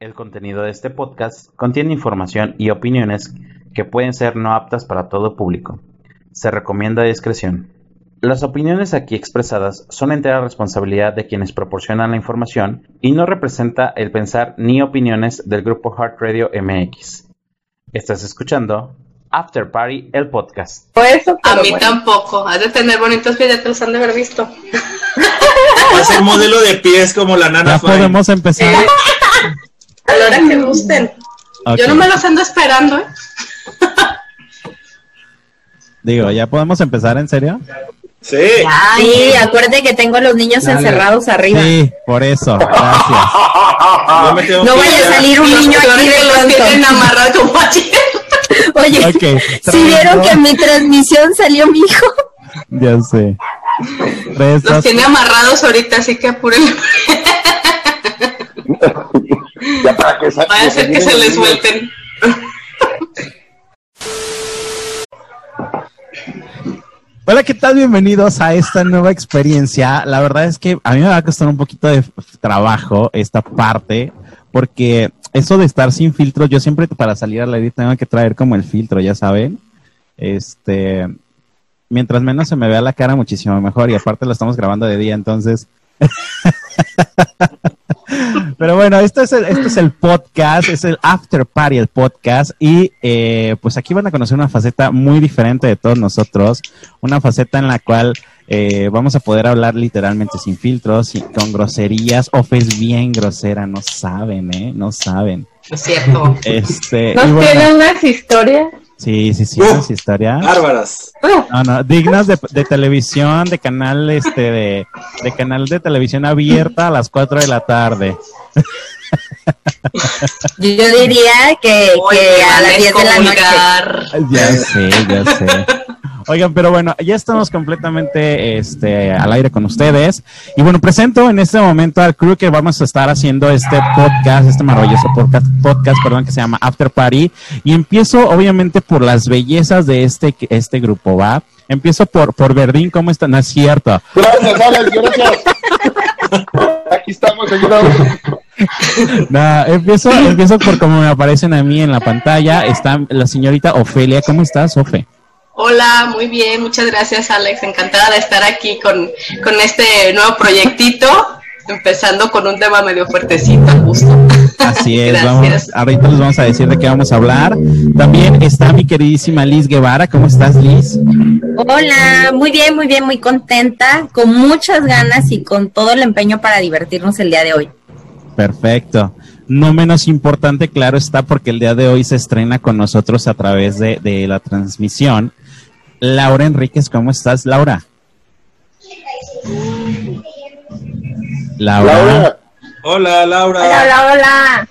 El contenido de este podcast contiene información y opiniones que pueden ser no aptas para todo público. Se recomienda discreción. Las opiniones aquí expresadas son entera responsabilidad de quienes proporcionan la información y no representa el pensar ni opiniones del grupo Heart Radio MX. Estás escuchando After Party, el podcast. a mí tampoco. Has de tener bonitos pies, ya te los han de haber visto. Va a ser modelo de pies como la nana. Ya podemos empezar. A la hora que gusten. Yo no me los ando esperando, ¿eh? Digo, ¿ya podemos empezar en serio? Sí. Ay, acuérdate que tengo a los niños encerrados arriba. Sí, por eso, gracias. no vaya a salir un niño aquí de los tienen amarrado como Oye, si vieron que en mi transmisión salió mi hijo. Ya sé. Los tiene amarrados ahorita, así que apúrenle. Ya para que Vaya a ser que se les suelten. Hola, ¿qué tal? Bienvenidos a esta nueva experiencia. La verdad es que a mí me va a costar un poquito de trabajo esta parte, porque eso de estar sin filtros, yo siempre para salir a la edit tengo que traer como el filtro, ya saben. Este, mientras menos se me vea la cara, muchísimo mejor. Y aparte lo estamos grabando de día, entonces. Pero bueno, esto es, el, esto es el podcast, es el After Party, el podcast. Y eh, pues aquí van a conocer una faceta muy diferente de todos nosotros. Una faceta en la cual eh, vamos a poder hablar literalmente sin filtros, y con groserías. Ofes bien grosera, no saben, ¿eh? No saben. Es cierto. Este, ¿Nos tiene unas historias? Sí, sí, sí, unas historias. Bárbaras. No, no, dignas de, de, televisión, de canal, este, de, de canal de televisión abierta a las 4 de la tarde. Yo diría que, que a las 10 de la noche. Ya sé, ya sé. Oigan, pero bueno, ya estamos completamente este, al aire con ustedes. Y bueno, presento en este momento al crew que vamos a estar haciendo este podcast, este maravilloso podcast, podcast perdón, que se llama After Party. Y empiezo obviamente por las bellezas de este, este grupo, ¿va? Empiezo por, por Verdín, ¿cómo está? No es cierto. Gracias, Alex, gracias. Aquí estamos, ayudando. No, empiezo, empiezo por como me aparecen a mí en la pantalla. Está la señorita Ofelia. ¿Cómo estás, Ofe? Hola, muy bien, muchas gracias Alex, encantada de estar aquí con, con este nuevo proyectito, empezando con un tema medio fuertecito, justo. Así es, vamos, ahorita les vamos a decir de qué vamos a hablar. También está mi queridísima Liz Guevara, ¿cómo estás Liz? Hola, muy bien, muy bien, muy contenta, con muchas ganas y con todo el empeño para divertirnos el día de hoy. Perfecto. No menos importante, claro está, porque el día de hoy se estrena con nosotros a través de, de la transmisión Laura Enríquez, ¿cómo estás, Laura? Laura. Hola, Laura. Hola, hola, hola.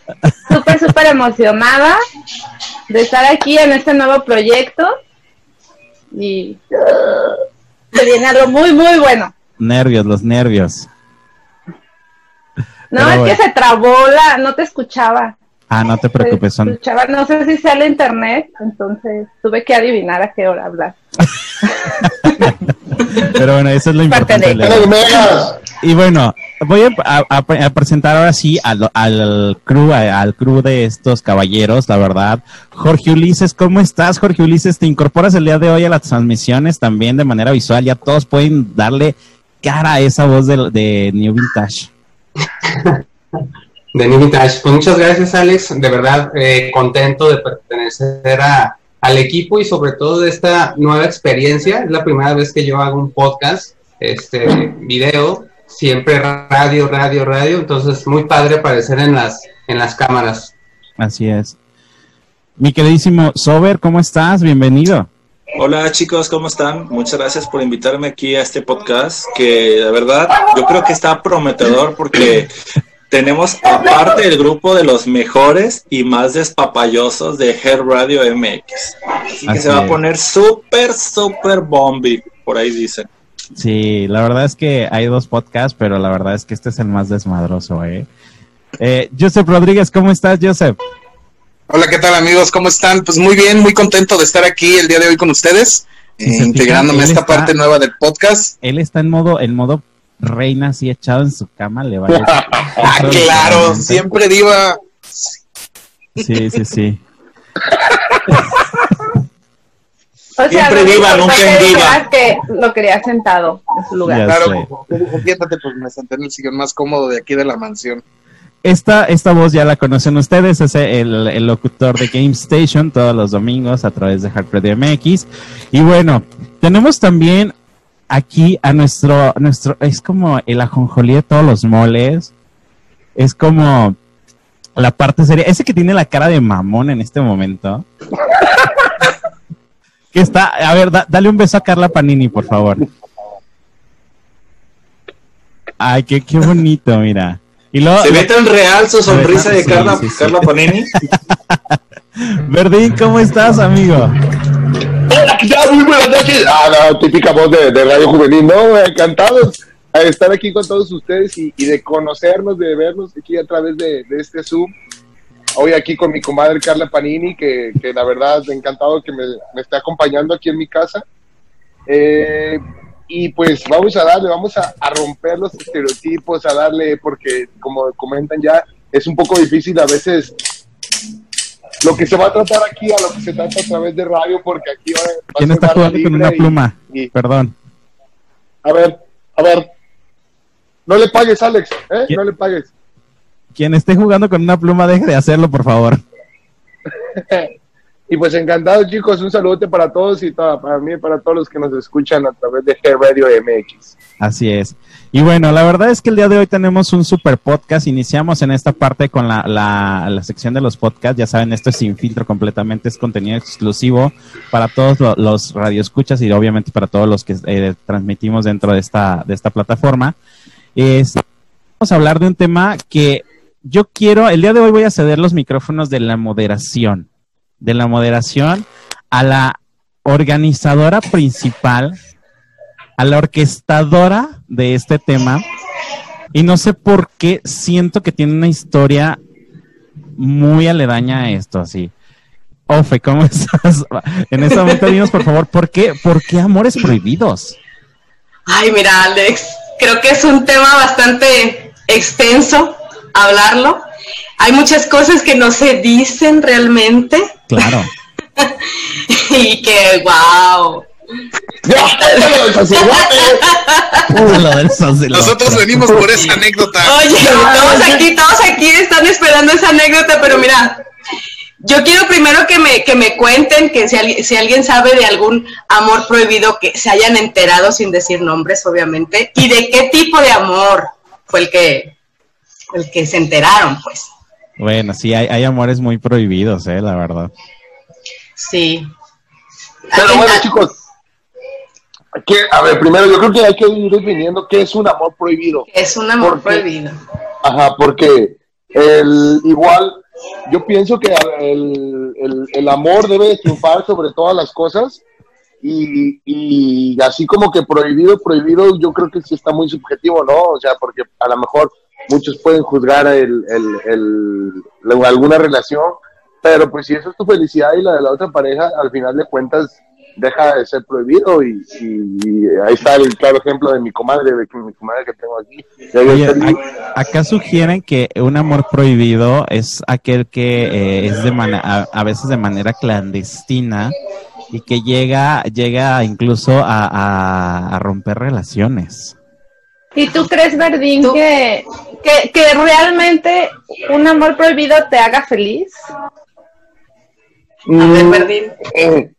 Súper, súper emocionada de estar aquí en este nuevo proyecto y se viene algo muy, muy bueno. Nervios, los nervios. No, Pero es bueno. que se trabó la, no te escuchaba. Ah, no te preocupes. Son... Escuchaba, no sé si sea el internet, entonces tuve que adivinar a qué hora hablar. Pero bueno, eso es lo importante. Y bueno, voy a, a, a, presentar ahora sí al, al crew, al crew de estos caballeros, la verdad. Jorge Ulises, ¿cómo estás, Jorge Ulises? Te incorporas el día de hoy a las transmisiones también de manera visual. Ya todos pueden darle cara a esa voz de, de New Vintage. de New Vintage. Pues muchas gracias, Alex. De verdad, eh, contento de pertenecer a, al equipo y sobre todo de esta nueva experiencia. Es la primera vez que yo hago un podcast, este video, siempre radio, radio, radio. Entonces, muy padre aparecer en las, en las cámaras. Así es. Mi queridísimo Sober, ¿cómo estás? Bienvenido. Hola chicos, ¿cómo están? Muchas gracias por invitarme aquí a este podcast que de verdad yo creo que está prometedor porque tenemos aparte el grupo de los mejores y más despapayosos de Head Radio MX. Así, Así que se va a poner súper, súper bombi, por ahí dicen. Sí, la verdad es que hay dos podcasts, pero la verdad es que este es el más desmadroso, ¿eh? eh Joseph Rodríguez, ¿cómo estás, Joseph? Hola, ¿qué tal amigos? ¿Cómo están? Pues muy bien, muy contento de estar aquí el día de hoy con ustedes, eh, integrándome a esta está, parte nueva del podcast. Él está en modo, en modo reina así echado en su cama, le vale. ah, claro, siempre diva. Sí, sí, sí. O sea, Siempre viva, nunca en viva. que lo quería sentado en su lugar. Ya Claro, siéntate, pues me senté en el sillón más cómodo de aquí de la mansión. Esta, esta voz ya la conocen ustedes, es el, el locutor de Game Station todos los domingos a través de Hard Radio MX. Y bueno, tenemos también aquí a nuestro, nuestro, es como el ajonjolí de todos los moles. Es como la parte seria. Ese que tiene la cara de mamón en este momento. que está, a ver, da- dale un beso a Carla Panini, por favor. Ay, qué, qué bonito, mira. Y luego, ¿Se ve tan real su sonrisa de Sí, Carla, sí, sí. Carla Panini? Verdín, ¿cómo estás, amigo? Hola, ¿qué tal? Muy buenas noches. Ah, la típica voz de, de Radio Juvenil, ¿no? Encantados de estar aquí con todos ustedes y, y de conocernos, de vernos aquí a través de, de este Zoom. Hoy aquí con mi comadre Carla Panini, que, que la verdad encantado que me, me esté acompañando aquí en mi casa. Eh, y pues vamos a darle, vamos a, a romper los estereotipos, a darle, porque como comentan ya, es un poco difícil a veces lo que se va a tratar aquí a lo que se trata a través de radio, porque aquí va, va a ¿Quién está jugando con una y- pluma? y- Perdón. a ver, a ver. No le pagues, Alex, ¿eh? ¿Quién? No le pagues. Quien esté jugando con una pluma, deje de hacerlo, por favor. Y pues encantado, chicos. Un saludote para todos y para mí y para todos los que nos escuchan a través de G Radio MX. Así es. Y bueno, la verdad es que el día de hoy tenemos un super podcast. Iniciamos en esta parte con la, la, la sección de los podcasts. Ya saben, esto es sin filtro completamente, es contenido exclusivo para todos lo- los radioescuchas y obviamente para todos los que eh, transmitimos dentro de esta, de esta plataforma. Es- vamos a hablar de un tema que yo quiero, el día de hoy voy a ceder los micrófonos de la moderación, de la moderación a la organizadora principal a la orquestadora de este tema y no sé por qué siento que tiene una historia muy aledaña a esto, así. Ofe, ¿cómo estás? En este momento dinos, por favor, ¿por qué, ¿por qué amores prohibidos? Ay, mira, Alex, creo que es un tema bastante extenso hablarlo. Hay muchas cosas que no se dicen realmente Claro. y que, wow. Lo del sacerdote. Nosotros venimos por esa anécdota. Oye, todos aquí, todos aquí están esperando esa anécdota, pero mira, yo quiero primero que me, que me cuenten que si, alguien- si alguien sabe de algún amor prohibido que se hayan enterado sin decir nombres, obviamente, y de qué tipo de amor fue el que, el que se enteraron, pues. Bueno, sí, hay, hay amores muy prohibidos, eh, la verdad. Sí. Pero ¿Alguien- bueno, chicos. que- a ver, primero yo creo que hay que ir definiendo qué es un amor prohibido. Es un amor prohibido. Ajá, porque el, igual yo pienso que el, el- el amor debe de triunfar sobre todas las cosas y, y así como que prohibido, prohibido, yo creo que sí está muy subjetivo, ¿no? O sea, porque a lo mejor muchos pueden juzgar el, el- el- la- alguna relación, pero pues si eso es tu felicidad y la de la otra pareja, al final de cuentas deja de ser prohibido y, y- y ahí está el claro ejemplo de mi comadre, de mi comadre que tengo aquí. Oye, acá sugieren que un amor prohibido es aquel que eh, es de mana- a, a veces de manera clandestina y que llega, llega incluso a, a- a romper relaciones. ¿Y tú crees, Verdín, Tú- que, que, que realmente un amor prohibido te haga feliz? A ver, Mm, Verdín. eh,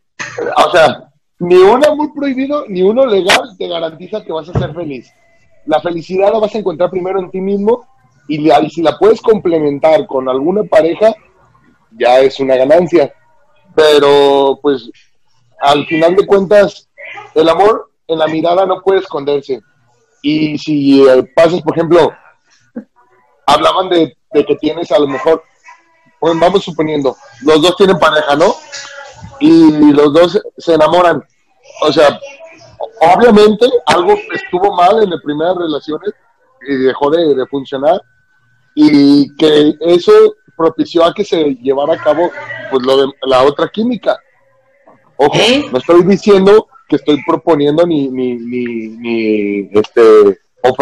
o sea, ni un amor prohibido ni uno legal te garantiza que vas a ser feliz. La felicidad la vas a encontrar primero en ti mismo y, la- y si la puedes complementar con alguna pareja, ya es una ganancia. Pero pues al final de cuentas, el amor en la mirada no puede esconderse. Y si eh, pasas, por ejemplo, hablaban de, de que tienes a lo mejor, pues vamos suponiendo, los dos tienen pareja, ¿no? y los dos se enamoran. O sea, obviamente algo estuvo mal en las primeras relaciones y dejó de, de funcionar y que eso propició a que se llevara a cabo pues lo de la otra química. Ojo, ¿Eh? no estoy diciendo que estoy proponiendo ni, ni, ni, ni, este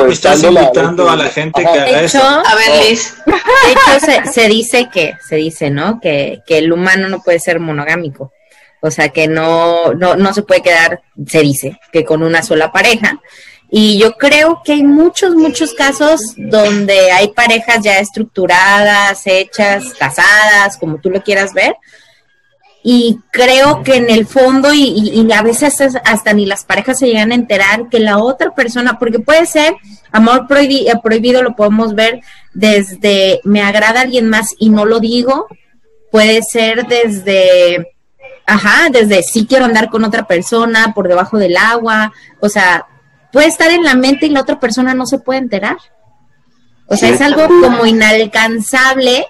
Estás invitando a la gente que haga eso. A ver, Liz. De hecho, se, se dice que, se dice, ¿no? Que, que el humano no puede ser monogámico. O sea, que no, no, no se puede quedar, se dice, que con una sola pareja. Y yo creo que hay muchos, muchos casos donde hay parejas ya estructuradas, hechas, casadas, como tú lo quieras ver. Y creo que en el fondo, y, y- y a veces hasta, hasta ni las parejas se llegan a enterar que la otra persona, porque puede ser amor prohibi- eh, prohibido, lo podemos ver desde me agrada alguien más y no lo digo, puede ser desde, ajá, desde sí quiero andar con otra persona por debajo del agua, o sea, puede estar en la mente y la otra persona no se puede enterar. O sea, es algo como inalcanzable.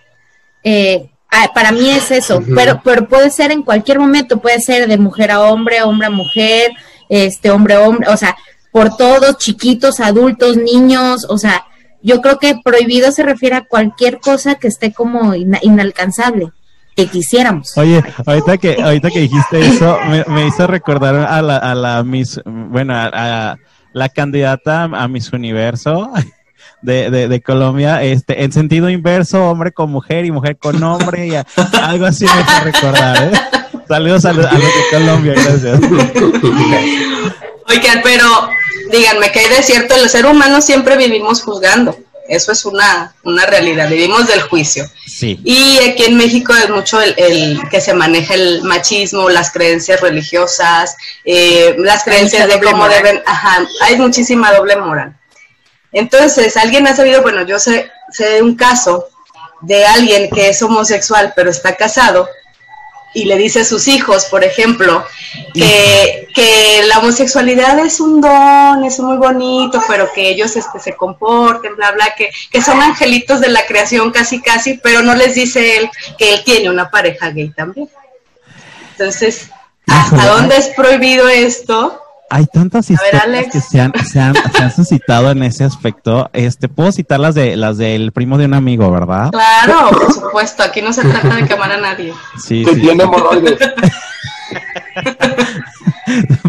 eh, ah, para mí es eso, pero, pero puede ser en cualquier momento, puede ser de mujer a hombre, hombre a mujer, este hombre a hombre, o sea, por todos, chiquitos, adultos, niños, o sea, yo creo que prohibido se refiere a cualquier cosa que esté como ina- inalcanzable, que quisiéramos. Oye, ahorita que, ahorita que dijiste eso, me, me hizo recordar a la, a la Miss, bueno, a, a la candidata a Miss Universo de, de, de Colombia, este, en sentido inverso, hombre con mujer y mujer con hombre, y a- algo así me hizo recordar, ¿eh? Saludos a, los- a los de Colombia, gracias. Oigan, pero díganme que hay de cierto, el ser humano siempre vivimos juzgando. Eso es una, una realidad, vivimos del juicio. Sí. Y aquí en México es mucho el, el que se maneja el machismo, las creencias religiosas, eh, las creencias de cómo moral. deben, ajá, hay muchísima doble moral. Entonces, alguien ha sabido, bueno, yo sé, sé de un caso de alguien que es homosexual pero está casado y le dice a sus hijos, por ejemplo, que, que la homosexualidad es un don, es muy bonito, pero que ellos este, se comporten, bla, bla, que, que son angelitos de la creación casi, casi, pero no les dice él que él tiene una pareja gay también. Entonces, ¿hasta dónde es prohibido esto? Hay tantas ver, historias que se han, se, han, se han suscitado en ese aspecto. Este, puedo citar las de las del primo de un amigo, ¿verdad? Claro, por supuesto, aquí no se trata de quemar a nadie. Sí, Que sí. tiene hemorroides.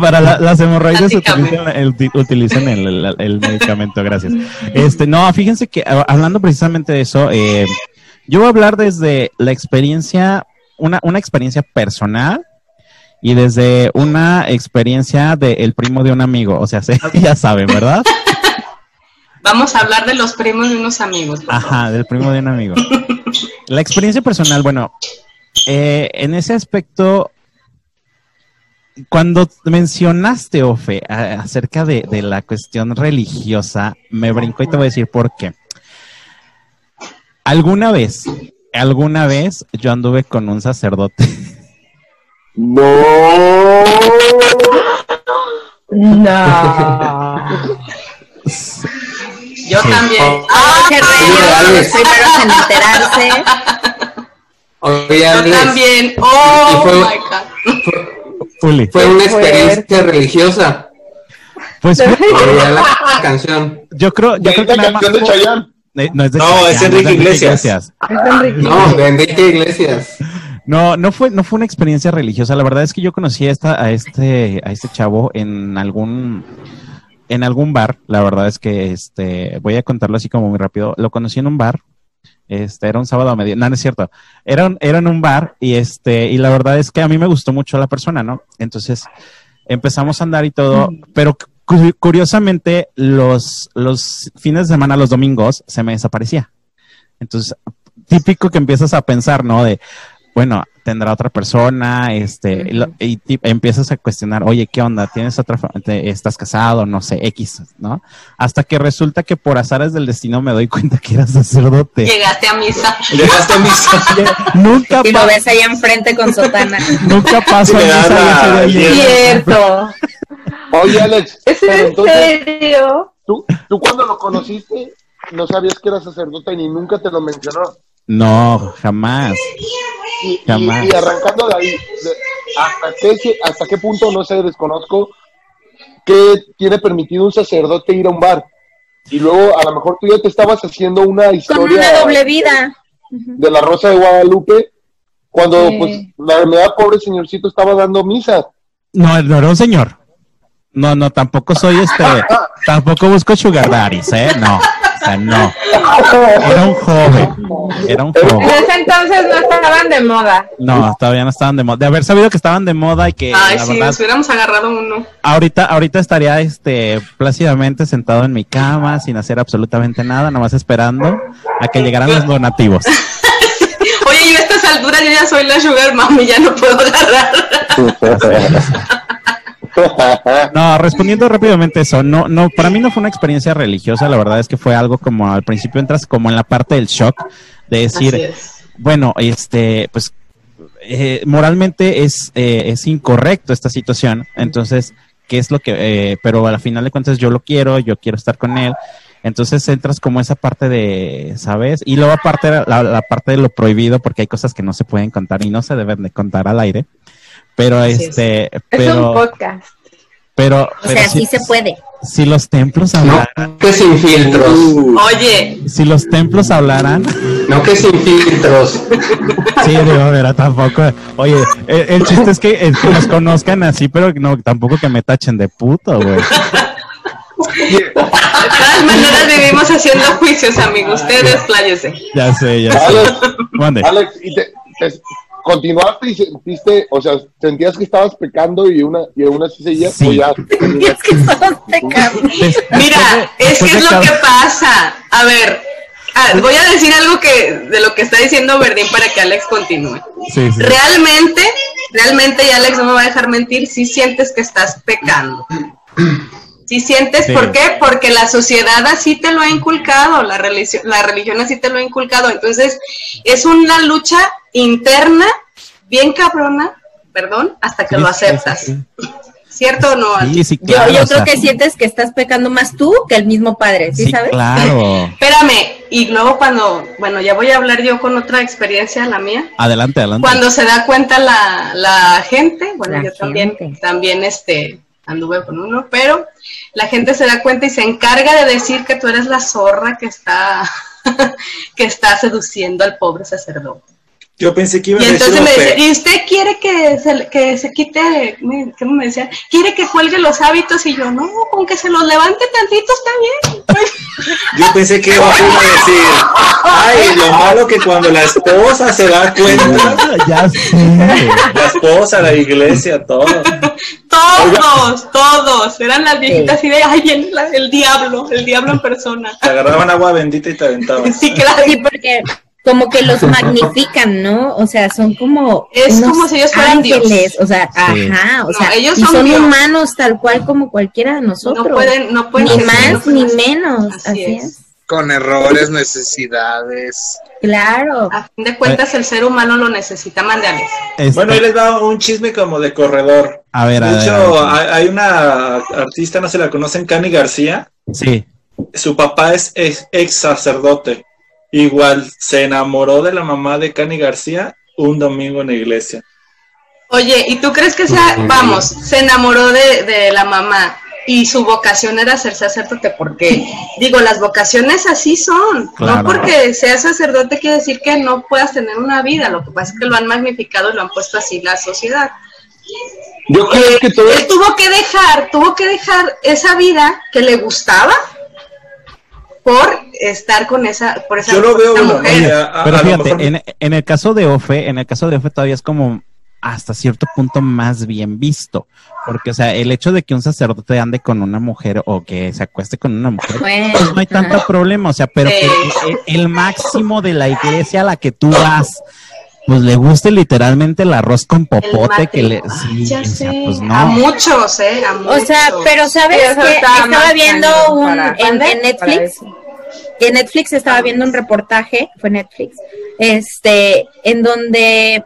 Para la- las hemorroides utilizan el, utilizan el, el- el medicamento, gracias. Este, no, fíjense que ah, hablando precisamente de eso, eh, yo voy a hablar desde la experiencia, una, una experiencia personal y desde una experiencia del primo de un amigo. O sea, se- ya saben, ¿verdad? Vamos a hablar de los primos de unos amigos. por favor. Ajá, del primo de un amigo. La experiencia personal, bueno, eh, en ese aspecto, cuando mencionaste, Ofe, a- acerca de, de la cuestión religiosa, me brincó y te voy a decir por qué. Alguna vez, alguna vez yo anduve con un sacerdote. No. No. Yo también. Ah, qué reyes, los primeros en enterarse. Oye, Yo también. Oh fue- my God. Uli. fue una experiencia religiosa. Pues la canción. yo creo, yo creo que la canción de Chayanne. No, es de No, Chayanne, es Enrique de Iglesias. Es Enrique. No, de Enrique Iglesias. No, no fue, no fue una experiencia religiosa. La verdad es que yo conocí a, esta, a este, a este chavo en algún, en algún bar. La verdad es que, este, voy a contarlo así como muy rápido. Lo conocí en un bar. Este, era un sábado a medio, no, no es cierto. Era, un- era en un bar y este, y la verdad es que a mí me gustó mucho la persona, ¿no? Entonces, empezamos a andar y todo, pero cu- curiosamente, los, los fines de semana, los domingos, se me desaparecía. Entonces, típico que empiezas a pensar, ¿no? De, bueno, tendrá otra persona, este, y empiezas a cuestionar, oye, ¿qué onda? ¿Tienes otra, fa- te- estás casado? No sé, X, ¿no? Hasta que resulta que por azares del destino me doy cuenta que era sacerdote. Llegaste a misa. Llegaste a misa. nunca, Y lo ves ahí enfrente con sotana. nunca paso Sí, a misa. Cierto. Oye, Alex, ¿Es en entonces, serio? ¿tú, tú cuando lo conociste no sabías que era sacerdote ni nunca te lo mencionó. No, jamás. Y, Jamás. y arrancando de ahí, de- hasta, qué, hasta qué punto, no sé, desconozco, que tiene permitido un sacerdote ir a un bar. Y luego a lo mejor tú ya te estabas haciendo una Con historia una doble vida. de la Rosa de Guadalupe, cuando Sí. pues la verdad pobre señorcito estaba dando misa. No, no era un señor. No, no, tampoco soy este, tampoco busco sugar daddies, ¿eh? No, o sea, no. Era un joven, era un En joven. ese entonces no estaban de moda. No, todavía no estaban de moda. De haber sabido que estaban de moda y que Ay, la sí, verdad, nos hubiéramos agarrado uno. ahorita, ahorita estaría este plácidamente sentado en mi cama sin hacer absolutamente nada, nomás esperando a que llegaran los donativos. Oye, yo a estas alturas yo ya soy la sugar mami, ya no puedo agarrar. No, respondiendo rápidamente eso, no, no, para mí no fue una experiencia religiosa, la verdad es que fue algo como al principio entras como en la parte del shock de decir, bueno, este, pues eh, moralmente es, eh, es incorrecto esta situación, entonces, ¿qué es lo que, eh, pero a la final de cuentas yo lo quiero, yo quiero estar con él, entonces entras como esa parte de, ¿sabes? Y luego aparte la, la parte de lo prohibido, porque hay cosas que no se pueden contar y no se deben de contar al aire, pero Así es. este, Es un pero, podcast. pero, O pero sea, sí- sí se puede. si los templos No hablaran, que sin filtros. Oye, si los templos hablaran, No que sin filtros. sí, digo, pero tampoco, oye, el, el chiste es que, que nos conozcan así, pero no, tampoco que me tachen de puto, güey. de todas maneras vivimos haciendo juicios, amigo. Ustedes pláyese. Ya sé, ya sé. Alex. Alex, y te, te- continuaste y sentiste, o sea, sentías que estabas pecando y una y aún así seguías, Sí. ya. Es que estamos pecando. Mira, es que es de lo cada- que pasa. A ver, ah, voy a decir algo que de lo que está diciendo Verdín para que Alex continúe. Sí, sí. Realmente, realmente, y Alex no me va a dejar mentir, si sientes que estás pecando. Si sientes, Sí. ¿por qué? Porque la sociedad así te lo ha inculcado, la religión, la religión así te lo ha inculcado. Entonces, es una lucha interna, bien cabrona, perdón, hasta que Sí, lo sí, sí, aceptas. sí. ¿Cierto o no? Sí, sí, Yo, claro. yo o creo sea, que sientes que estás pecando más tú que el mismo padre, ¿sí, sí, sabes? claro. Espérame, y luego cuando, bueno, ya voy a hablar yo con otra experiencia, la mía. Adelante, adelante. Cuando se da cuenta la, la gente, bueno, La yo también, también este, anduve con uno, pero la gente se da cuenta y se encarga de decir que tú eres la zorra que está, que está seduciendo al pobre sacerdote. Yo pensé que iba Y a decir entonces me dice, ¿y usted quiere que se, que se quite, me- ¿cómo me decía? ¿Quiere que cuelgue los hábitos? Y yo, no, con que se los levante tantito está bien. Yo pensé que iba a decir, ay, lo malo que cuando la esposa se da cuenta, ya sé. la esposa, la iglesia, todo. Todos, todos, eran las viejitas así de, ay, viene la- el diablo, el diablo en persona. Te agarraban agua bendita y te aventaban. Sí, claro. Sí, porque como que los magnifican, ¿no? O sea, son como Es unos como si ellos fueran Dios. ángeles, o sea, Sí. ajá, o No, sea, ellos y son Dios. humanos tal cual como cualquiera de nosotros. No pueden, no pueden ni ser más ni menos, Así así, es. es. Con errores, necesidades. Claro. A fin de cuentas, el ser humano lo necesita, mandales. Este, Bueno, ahí les va un chisme como de corredor. a ver, a De ver, hecho, a ver. hay hay una artista, no se la conocen, Cani García. Sí. Su papá es ex, ex sacerdote. Igual se enamoró de la mamá de Cani García un domingo en la iglesia. Oye, ¿y tú crees que sea, vamos, se enamoró de, de la mamá y su vocación era ser sacerdote? Porque, digo, las vocaciones así son. Claro. No porque seas sacerdote quiere decir que no puedas tener una vida. Lo que pasa es que lo han magnificado y lo han puesto así la sociedad. Yo creo que todo Él tuvo que dejar, tuvo que dejar esa vida que le gustaba por estar con esa, por esa, Yo lo veo mujer. Pero a fíjate, mejor- en, en el caso de Ofe, en el caso de Ofe todavía es como hasta cierto punto más bien visto. Porque, o sea, el hecho de que un sacerdote ande con una mujer o que se acueste con una mujer, Bueno, pues no hay tanto problema. O sea, pero Sí. que el, el máximo de la iglesia a la que tú vas, pues le guste literalmente el arroz con popote que le. matrimonio. Sí, ya o sea, sé, pues a muchos, ¿eh? A O muchos. sea, pero ¿sabes está Estaba viendo un en, en Netflix. En Netflix estaba viendo un reportaje, fue Netflix, este, en donde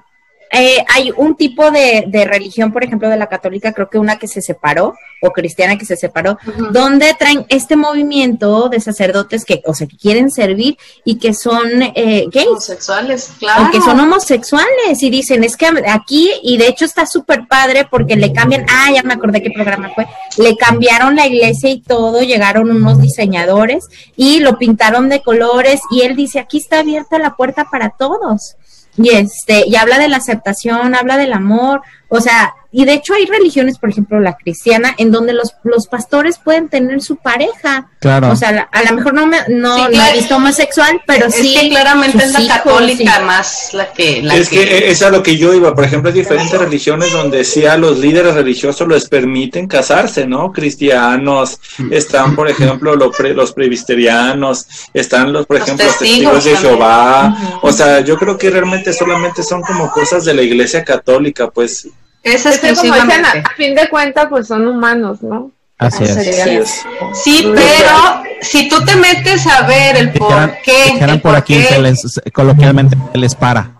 eh, hay un tipo de, de religión, por ejemplo, de la católica, creo que una que se separó, o cristiana que se separó, donde traen este movimiento de sacerdotes que, o sea, que quieren servir y que son eh, gays homosexuales, claro. aunque son homosexuales y dicen, es que aquí, y de hecho está súper padre porque le cambian, ah, ya me acordé qué programa fue, le cambiaron la iglesia y todo, llegaron unos diseñadores y lo pintaron de colores y él dice, aquí está abierta la puerta para todos. Y este, y habla de la aceptación, habla del amor, o sea, y de hecho hay religiones, por ejemplo, la cristiana, en donde los, los pastores pueden tener su pareja. Claro. O sea, la- a lo mejor no me no, Sí, no claro. he visto homosexual, pero es sí. que claramente es la hijos, católica sí. más la que la es que es a lo que yo iba. Por ejemplo, hay diferentes religiones donde sí a los líderes religiosos les permiten casarse, ¿no? Cristianos, están, por ejemplo, los, pre- los presbiterianos, están los, por Los ejemplo, los testigos de también. Jehová. O sea, yo creo que realmente solamente son como cosas de la iglesia católica, pues. Es Es que como dicen, a, exclusivamente. a fin de cuentas, pues son humanos, ¿no? Así es. Así Sí, es. Sí, pero si tú te metes a ver el por Dijeran, qué, por aquí, qué, se les, coloquialmente, se les para.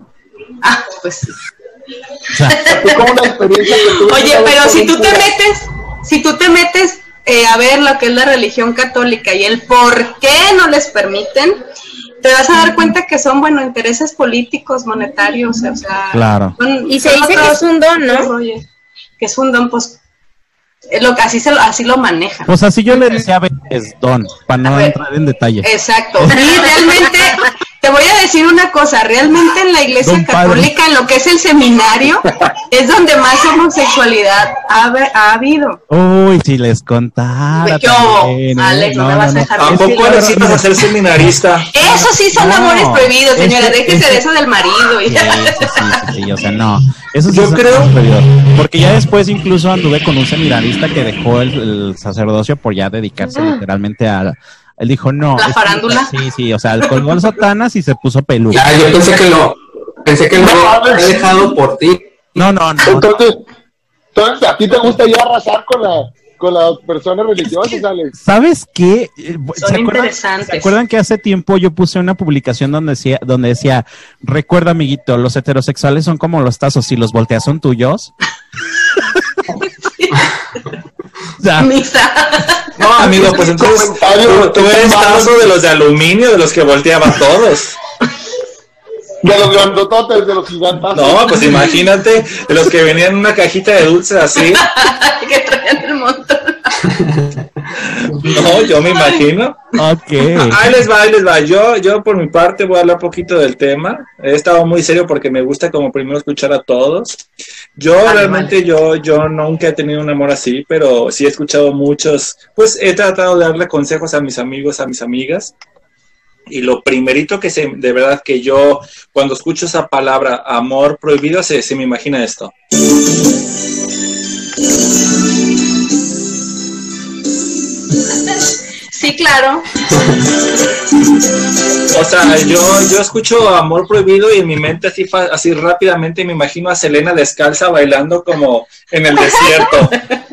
ah, pues sí. O sea, Oye, pero si tú te metes, si tú te metes eh, a ver lo que es la religión católica y el por qué no les permiten, te vas a dar cuenta que son, bueno, intereses políticos, monetarios, o sea, Claro. son- Y se dice que es un don, ¿no? rollos. Que es un don, pues, es lo, así, se, lo- así lo manejan. Pues así yo le decía a veces es don, para no A ver. entrar en detalle. Exacto. Y realmente, te voy a decir una cosa, realmente en la iglesia Don padre. católica, en lo que es el seminario, es donde más homosexualidad ha, habido. Uy, si les contara. ¿Qué hubo? también, ¿eh? Alex, no me vas a dejar ¿A Es que poco la necesitas verdad- ser seminarista? Eso sí son No, amores prohibidos, señora. ese- Déjese ese- de eso del marido. y- Sí, sí, sí, sí, o sea, no. Eso sí Yo es creo-. Porque ya después incluso anduve con un seminarista que dejó el, el sacerdocio por ya dedicarse literalmente a... Él dijo, no. ¿La es farándula? Sí, sí, o sea, colgó el sotanas y se puso peludo. Ya, yo pensé que lo, pensé que lo No, había dejado por ti. No, no, no. Entonces, entonces, ¿a ti te gusta ya arrasar con, la, con las personas religiosas, Alex? ¿Sabes qué? Eh, Son ¿Se acuerdan, interesantes. ¿Se acuerdan que hace tiempo yo puse una publicación donde decía, donde decía, recuerda amiguito, los heterosexuales son como los tazos, si los volteas son tuyos? No, amigo, pues entonces tú, tú eres tazo de los de aluminio, de los que volteaban todos. De los grandototes, de los gigantes. No, pues imagínate, de los que venían en una cajita de dulces así. que traían el montón. No, yo me imagino. ok. Ahí les va, ahí les va. Yo, yo por mi parte voy a hablar poquito del tema. He estado muy serio porque me gusta como primero escuchar a todos. Yo realmente yo, yo nunca he tenido un amor así, pero sí he escuchado muchos, pues he tratado de darle consejos a mis amigos, a mis amigas. Y lo primerito que se, de verdad que yo, cuando escucho esa palabra amor prohibido, se, se me imagina esto. Sí, claro. O sea, yo, yo escucho Amor Prohibido y en mi mente así, así rápidamente me imagino a Selena descalza bailando como en el desierto,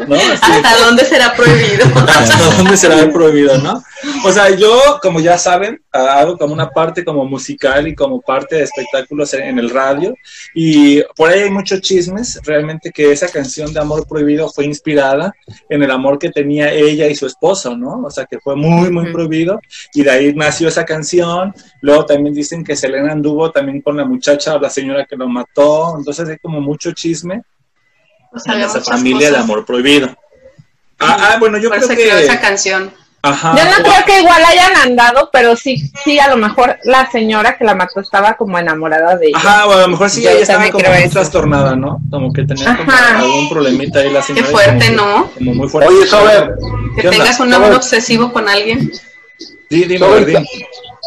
¿no? Así, ¿Hasta dónde será prohibido? ¿Hasta dónde será prohibido, no? O sea, yo, como ya saben, hago como una parte como musical y como parte de espectáculos en, el radio y por ahí hay muchos chismes, realmente que esa canción de Amor Prohibido fue inspirada en el amor que tenía ella y su esposo, ¿no? O sea, que fue muy, muy prohibido y de ahí nació esa canción. Luego también dicen que Selena anduvo también con la muchacha o la señora que lo mató, entonces hay como mucho chisme En esa familia de. Amor Prohibido. Ah, ah, bueno, yo Por creo eso se creó que... esa canción. Ajá. Yo no creo que igual hayan andado, pero sí, sí, a lo mejor la señora que la mató estaba como enamorada de ella. Ajá, o a lo mejor sí, Yo ella estaba como muy trastornada, ¿no? Como que tenía como algún problemita ahí la Qué señora. fuerte, como que- ¿no? Como muy fuerte. Oye, Sober, Que ¿Qué tengas un amor obsesivo con alguien. Sí, dime, Sober,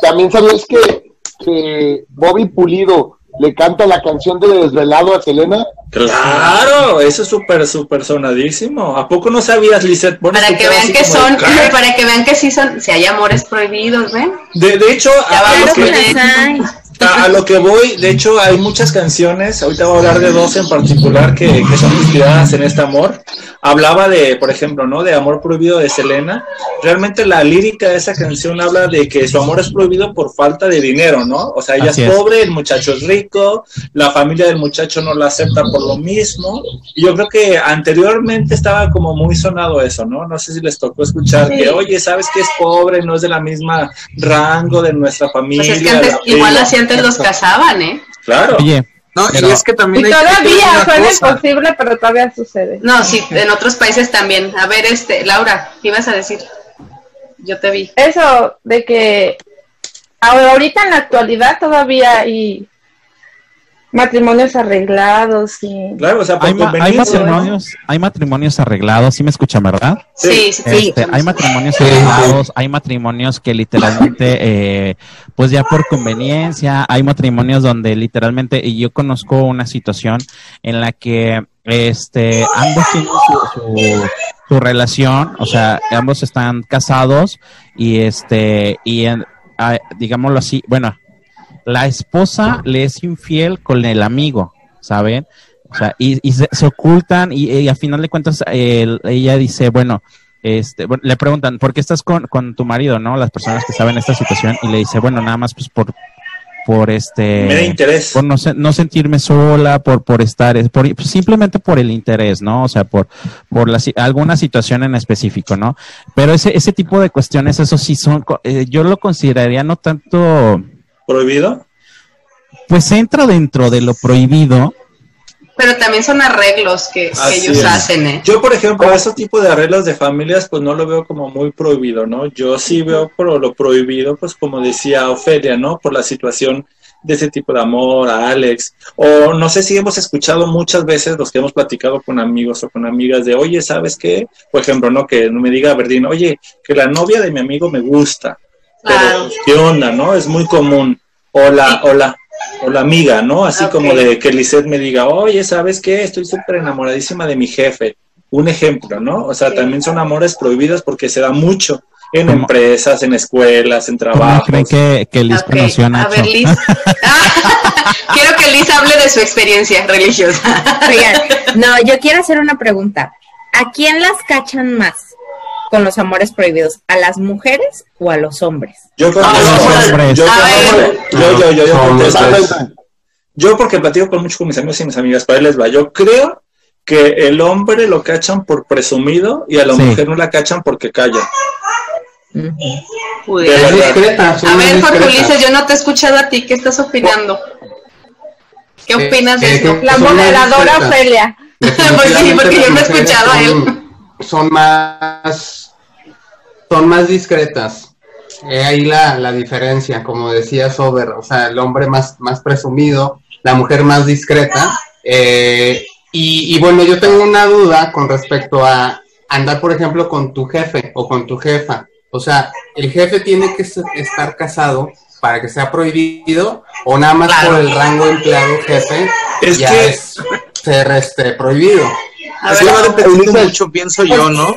también sabías que, que Bobby Pulido le canta la canción de Desvelado a Selena. Claro, eso es súper, súper sonadísimo. ¿A poco no sabías? Pones Para que vean que son, para que vean que sí son, si hay amores prohibidos, ¿ven? De, de hecho, Ya a, a vamos lo con que, a, a lo que voy, de hecho, hay muchas canciones. Ahorita voy a hablar de dos en particular que, que son inspiradas en este amor. Hablaba de, por ejemplo, ¿no? De Amor Prohibido de Selena. Realmente la lírica de esa canción habla de que su amor es prohibido por falta de dinero, ¿no? O sea, ella Así es es. pobre, el muchacho es rico, la familia del muchacho no la acepta por lo mismo. Y yo creo que anteriormente estaba como muy sonado eso, ¿no? No sé si les tocó escuchar Sí. que, oye, ¿sabes que es pobre? No es de la misma rango de nuestra familia. Pues es que antes, la igual prima". Antes los casaban, ¿eh? Claro. Oye, No, Pero- y es que también Y todavía suena imposible, pero todavía sucede. No, sí, en otros países también. A ver, este, Laura, ¿qué ibas a decir? Yo te vi. Eso de que ahora- ahorita en la actualidad todavía hay matrimonios arreglados y Claro, o sea, por Hay, ma- hay matrimonios, hay matrimonios arreglados, ¿sí me escuchan, verdad? Sí, sí, sí. Este, hay matrimonios arreglados, hay matrimonios que literalmente, eh, pues ya por conveniencia, hay matrimonios donde literalmente, y yo conozco una situación en la que este ambos tienen su, su, su relación, o sea, ambos están casados y este, y en- digámoslo así, bueno, la esposa le es infiel con el amigo, ¿saben? O sea, y, y se, se ocultan y, y a final de cuentas el- ella dice, bueno, este, bueno, le preguntan, ¿por qué estás con, con tu marido, no? Las personas que saben esta situación y le dice, bueno, nada más pues por, por este, Me da interés. por no, no sentirme sola, por, por estar, es por, simplemente por el interés, ¿no? O sea, por, por la, alguna situación en específico, ¿no? Pero ese, ese tipo de cuestiones, eso sí son, eh, yo lo consideraría no tanto, ¿Prohibido? pues entra dentro de lo prohibido, Pero también son arreglos que, ellos es. hacen, ¿eh? Yo, por ejemplo, ese tipo de arreglos de familias, pues no lo veo como muy prohibido, ¿no? Yo sí veo por lo prohibido, pues como decía Ofelia, ¿no? Por la situación de ese tipo de amor, a Alex. O no sé si hemos escuchado muchas veces los que hemos platicado con amigos o con amigas de, oye, ¿sabes qué? Por ejemplo, ¿no? Que me diga Verdín, oye, que la novia de mi amigo me gusta. Pero, Claro. pues, ¿qué onda, no? Es muy común. O la, o la, amiga, ¿no? Así como de que Lisette me diga, oye, ¿sabes qué? Estoy súper enamoradísima de mi jefe. Un ejemplo, ¿no? O sea, también son amores prohibidos porque se da mucho en ¿Cómo? empresas, en escuelas, en ¿cómo trabajos. creen que, que Liz Ok, conoció a ver, Liz. Quiero que Liz hable de su experiencia religiosa. Oigan, no, yo quiero hacer una pregunta. ¿A quién las cachan más con los amores prohibidos? ¿A las mujeres o a los hombres? Yo creo que Ah, los hombres. Yo, yo, yo, yo, porque platico con mucho con mis amigos y mis amigas, para él les va. Yo creo que el hombre lo cachan por presumido y a la Sí. mujer no la cachan porque calla. Uy, son A ver, Jorge. Ulises, yo no te he escuchado a ti. ¿Qué estás opinando? ¿Qué Eh, opinas de eh, eso? que- la moderadora. Ofelia. Pues sí, porque yo no he escuchado a él. Son más, son más discretas. Eh, ahí la, la diferencia, como decía Sober, o sea, el hombre más, más presumido, la mujer más discreta. Eh, y, y bueno, yo tengo una duda con respecto a andar, por ejemplo, con tu jefe o con tu jefa. O sea, ¿el jefe tiene que estar casado para que sea prohibido o nada más Claro. por el rango empleado jefe Es ya que- es ser este, prohibido? Así va dependiendo mucho, pienso yo, ¿no?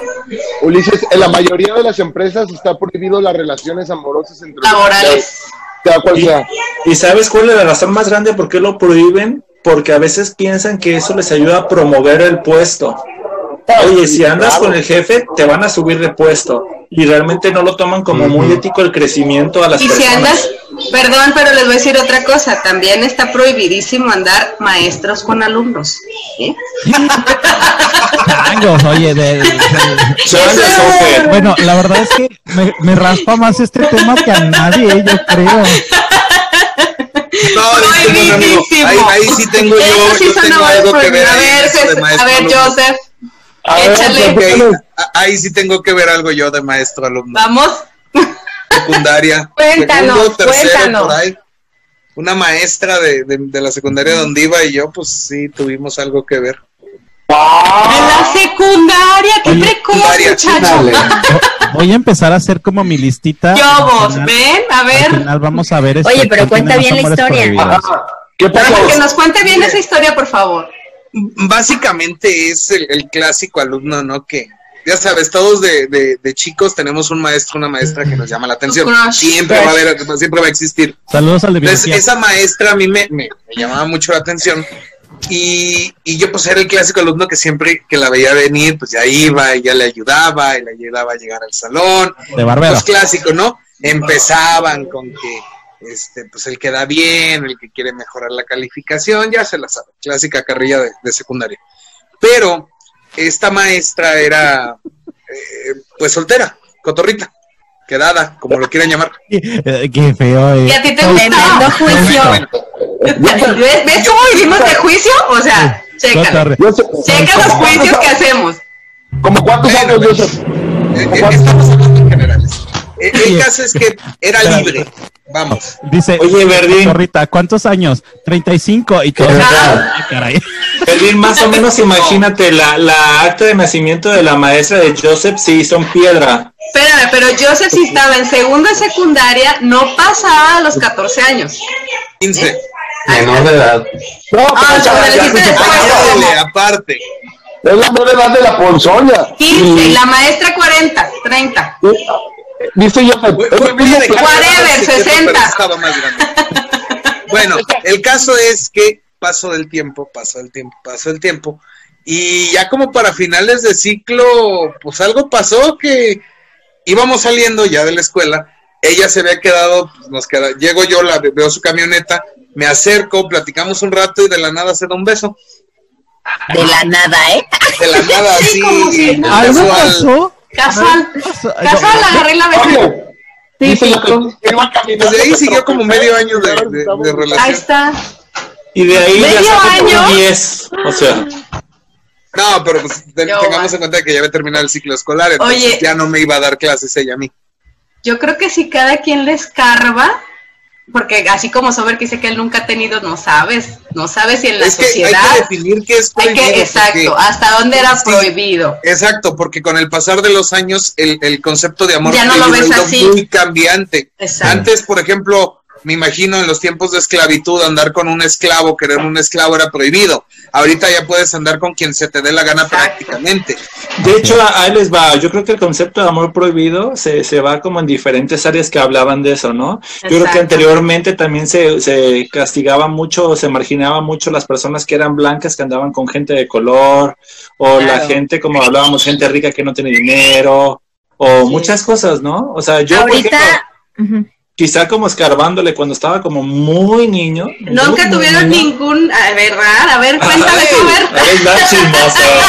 Ulises, en la mayoría de las empresas está prohibido las relaciones amorosas entre laborales. sea cual Y- sea. ¿Y sabes cuál es la razón más grande por qué lo prohíben? Porque a veces piensan que eso les ayuda a promover el puesto. Oye, si andas con el jefe, te van a subir de puesto. Y realmente no lo toman como muy ético el crecimiento a las Y si personas. andas, perdón, pero les voy a decir otra cosa, también está prohibidísimo andar maestros con alumnos. Changos, oye, de- de- bueno, la verdad es que me, me raspa más este tema que a nadie, yo creo. No. Ahí, ahí sí tengo yo, sí yo tengo algo que ver prohibidos. A ahí ver, a. Joseph, A ver, Échale. ¿por qué Ok, no? Ahí sí tengo que ver algo yo de maestro alumno. vamos. Secundaria. Cuéntanos, segundo, tercero, cuéntanos. por ahí. Una maestra de, de, de la secundaria donde iba y yo, pues sí, tuvimos algo que ver. En la secundaria, qué Oye, precoz, muchacho. Voy a empezar a hacer como mi listita. Yo Al vos, final- ven, a Al ver. final vamos a ver. este, Oye, pero cuenta bien la historia. ¿Qué pasó? que nos cuente bien esa historia, por favor. Básicamente es el, el clásico alumno, ¿no? Que, ya sabes, todos de, de, de chicos tenemos un maestro, una maestra que nos llama la atención. Siempre va a haber, siempre va a existir. Saludos al de Entonces, esa maestra a mí me, me- me llamaba mucho la atención. Y, y yo pues era el clásico alumno que siempre que la veía venir, pues ya iba y ya le ayudaba y le ayudaba a llegar al salón. De barbero. Pues clásico, ¿no? Empezaban con que este, pues el que da bien, el que quiere mejorar la calificación, ya se la sabe, clásica carrilla de, de secundaria. Pero esta maestra era eh, pues soltera, cotorrita, quedada, como lo quieran llamar. Eh, Qué feo. eh. ¿Y a ti te gustaba? juicio. ¿Ves, ¿Ves cómo vivimos de juicio? O sea, sé- Checa los juicios que hacemos. ¿Como cuántos años. Joseph? Eh, estamos hablando El caso es que era libre, Vamos. Dice, Oye, Verdín. Zorrita, ¿cuántos años? 35 y todo. Ah, caray. Edwin, más o menos imagínate la, la acta de nacimiento de la maestra de Joseph, sí, son piedra. Espérame, pero Joseph sí estaba en segunda secundaria, no pasaba a los 14 años. 15. Menor de edad. No, Ah, pero ya-. Aparte, es la menor edad de la ponzoña. 15, y la maestra 40, 30. Dice yo, Whatever, el secreto, 60. pero estaba más grande. Bueno, el caso es que pasó del tiempo, pasó el tiempo, pasó el tiempo. Y ya como para finales de ciclo, pues algo pasó que íbamos saliendo ya de la escuela. Ella se había quedado, pues nos queda, llego yo, la veo su camioneta, me acerco, platicamos un rato y de la nada se da un beso. De la nada, ¿eh? De la nada, Sí, así, como si nada. ¿Algo casual. pasó? Casual. Casual, la agarré la yo que iba caminando. Pues de ahí siguió como medio año de, de- de Ahí relación. está. Y de ahí ya ¿Medio saqué como año? 10. O sea, No, pero pues te- Yo, tengamos va. en cuenta que ya había terminado el ciclo escolar, entonces Oye. ya no me iba a dar clases ella a mí. Yo creo que si cada quien le escarba, porque así como Sober que dice que él nunca ha tenido, no sabes, no sabes si en la es que sociedad hay que definir qué es hay prohibido. que, exacto, hasta dónde era Sí. prohibido. exacto, porque con el pasar de los años el, el concepto de amor Ya no lo prohibido ves ha ido así. muy cambiante. Exacto. Antes, por ejemplo, me imagino en los tiempos de esclavitud andar con un esclavo, querer un esclavo era prohibido. Ahorita ya puedes andar con quien se te dé la gana Exacto. prácticamente. de hecho, a- ahí les va. Yo creo que el concepto de amor prohibido se, se va como en diferentes áreas que hablaban de eso, ¿no? Yo creo que anteriormente también se, se castigaba mucho, se marginaba mucho las personas que eran blancas, que andaban con gente de color, o la gente, como hablábamos, gente rica que no tiene dinero, o Sí. muchas cosas, ¿no? O sea, yo, por Ahorita. ejemplo, Ujú. Quizá como escarbándole cuando estaba como muy niño. Nunca muy, tuvieron niño. ningún, a ¿verdad? A ver, cuéntame.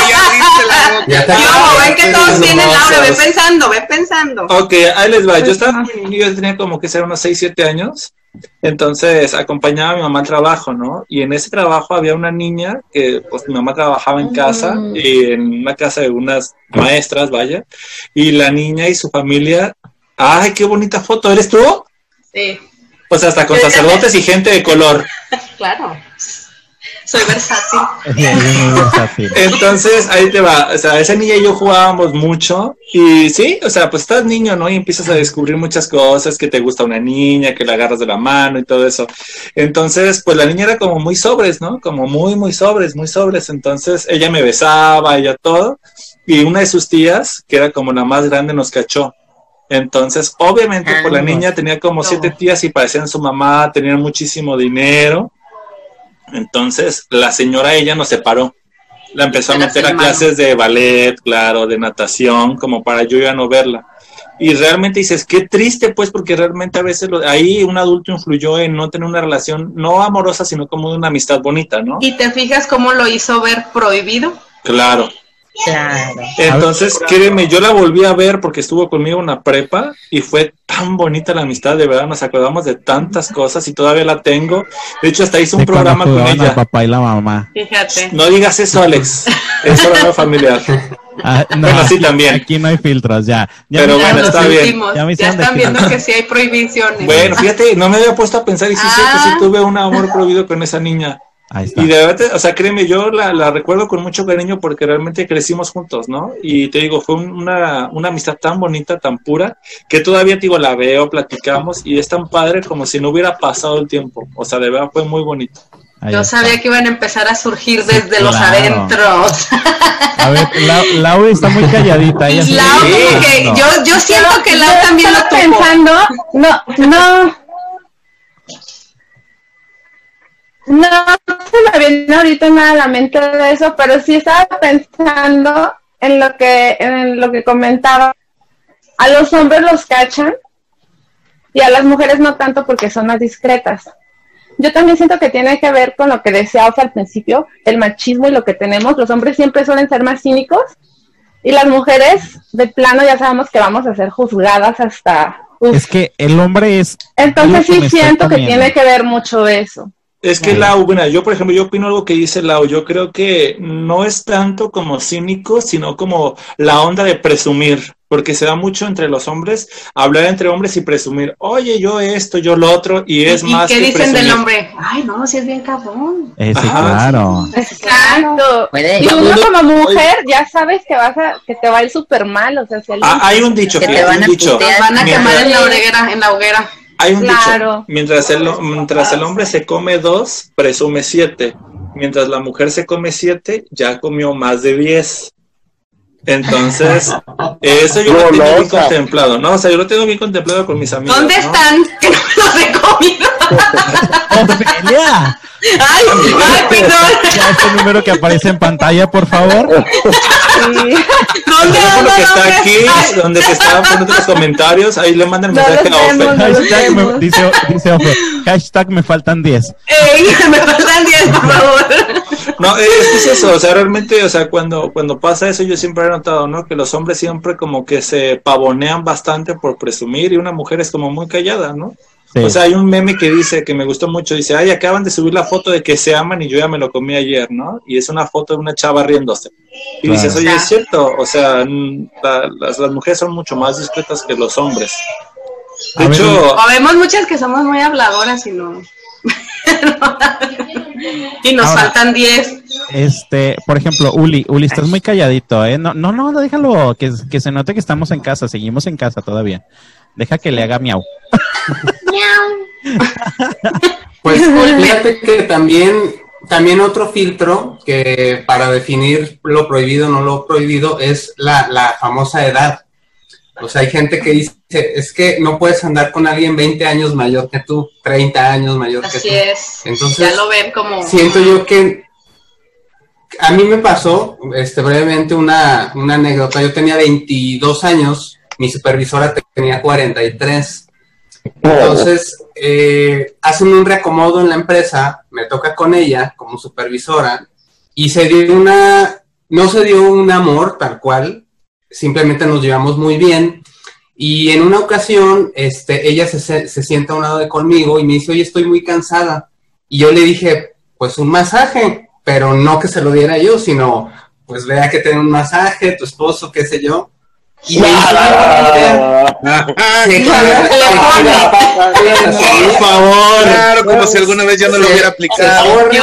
Ya abriste la boca. Ya te Yo, ven que todos tienen aura, ve pensando, ve pensando. Ok, ahí les va. Yo estaba muy niño, yo tenía como que ser unos 6, 7 años. Entonces acompañaba a mi mamá al trabajo, ¿no? Y en ese trabajo había una niña que, pues mi mamá trabajaba en casa, y en una casa de unas maestras, vaya. Y la niña y su familia, ¡ay, qué bonita foto! ¿Eres tú? Sí, Pues hasta con sacerdotes y gente de color. claro. Soy versátil. Entonces, ahí te va. O sea, esa niña y yo jugábamos mucho. Y sí, o sea, pues estás niño, ¿no? Y empiezas a descubrir muchas cosas, que te gusta una niña, que la agarras de la mano y todo eso. Entonces, pues la niña era como muy sobres, ¿no? Como muy, muy sobres, muy sobres. Entonces, ella me besaba, ella todo. Y una de sus tías, que era como la más grande, nos cachó. Entonces, obviamente, pues la niña tenía como siete tías y parecían su mamá, tenían muchísimo dinero. Entonces, la señora ella nos separó. La empezó a meter a clases de ballet, claro, de natación, como para yo ya no verla. Y realmente dices, qué triste, pues, porque realmente a veces lo- ahí un adulto influyó en no tener una relación, no amorosa, sino como de una amistad bonita, ¿no? ¿Y te fijas cómo lo hizo ver prohibido? Claro. Claro. Entonces, créeme, yo la volví a ver porque estuvo conmigo en una prepa y fue tan bonita la amistad, de verdad, nos acordamos de tantas cosas y todavía la tengo. De hecho, hasta hice un De programa con ella. papá y la mamá. Fíjate. No digas eso, Alex. Es programa familiar. Ah, no, Bueno, sí, aquí- también. Aquí no hay filtros, ya. Ya Pero bueno, está bien. Ya me Ya están viendo que sí hay prohibiciones. Bueno, fíjate, no me había puesto a pensar y sí, sí, que sí Ah. tuve un amor prohibido con esa niña. Ahí está. Y de verdad, o sea, créeme, yo la, la recuerdo con mucho cariño porque realmente crecimos juntos, ¿no? Y te digo, fue un- una, una amistad tan bonita, tan pura, que todavía, te digo, la veo, platicamos y es tan padre como si no hubiera pasado el tiempo. O sea, de verdad fue muy bonito. Ahí Yo está. sabía que iban a empezar a surgir desde los claro. adentros. A ver, Lau, Lau está muy calladita. Ella Lau, Sí. que No. yo, yo siento que Lau también lo tuvo. pensando, no, no. No se me viene ahorita nada a la mente de eso, pero sí estaba pensando en lo que, en lo que comentaba. A los hombres los cachan y a las mujeres no tanto porque son más discretas. Yo también siento que tiene que ver con lo que decías al principio, el machismo y lo que tenemos. Los hombres siempre suelen ser más cínicos y las mujeres, de plano, ya sabemos que vamos a ser juzgadas hasta... uf. Es que el hombre es. Entonces sí siento que tiene que ver mucho eso. Es que Lau, bueno, yo por ejemplo, yo opino algo que dice Lau, yo creo que no es tanto como cínico, sino como la onda de presumir. porque se da mucho entre los hombres hablar entre hombres y presumir, oye, yo esto, yo lo otro, y es ¿Y más qué que dicen del hombre? Ay, no, si es bien cabrón. Eh, claro. Exacto. Y uno como mujer ya sabes que vas a, que te va a ir súper mal, o sea, si Ah, hay un dicho, Que te van a dicho. van a quemar en la hoguera, en la hoguera. Hay un Claro. dicho, mientras el, mientras el hombre se come dos, presume siete. Mientras la mujer se come siete, ya comió más de diez. Entonces, eso yo lo tengo bien contemplado, ¿no? O sea, yo lo tengo bien contemplado con mis amigos. ¿Dónde ¿no? están? Que no los he comido. Ofelia, Ay, ay, perdón. ya este número que aparece en pantalla, por favor. ¿Dónde El teléfono anda? que está ¿Dónde aquí, donde se estaban poniendo los comentarios, ahí le mandan No mensaje los a Ofe. no me, dice, dice Ofe, hashtag me faltan 10. Ey, me faltan 10, por favor. No, es, es eso, o sea, realmente, o sea, cuando, cuando pasa eso, yo siempre he notado, ¿no? Que los hombres siempre como que se pavonean bastante por presumir y una mujer es como muy callada, ¿no? Sí. O sea, hay un meme que dice, que me gustó mucho, dice, ay, acaban de subir la foto de que se aman y yo ya me lo comí ayer, ¿no? Y es una foto de una chava riéndose. Y Claro. dices, oye, es cierto, o sea, la- las, las mujeres son mucho más discretas que los hombres. De A hecho, O vemos muchas que somos muy habladoras y no. y nos Ahora. faltan 10. Este, por ejemplo, Uli, Uli, estás muy calladito, ¿eh? No, no, no, déjalo, que, que se note que estamos en casa, seguimos en casa todavía. Deja que le haga miau. Pues fíjate que también, también otro filtro que para definir lo prohibido o no lo prohibido es la, la famosa edad. O sea, hay gente que dice, es que no puedes andar con alguien 20 años mayor que tú, 30 años mayor que Así tú. es. Entonces, ya lo ven como. siento yo que a mí me pasó, este, brevemente una, una anécdota. Yo tenía 22 años, mi supervisora tenía 43. Entonces, eh, hacen un reacomodo en la empresa, me toca con ella como supervisora, y se dio una, no se dio un amor tal cual, simplemente nos llevamos muy bien. Y en una ocasión, este, ella se, se, sienta a un lado de conmigo y me dice, oye, estoy muy cansada. Y yo le dije, pues un masaje, pero no que se lo diera yo, sino, pues vea que tiene un masaje, tu esposo, qué sé yo. Y por favor. Claro, como si alguna vez yo no lo hubiera aplicado. Uli,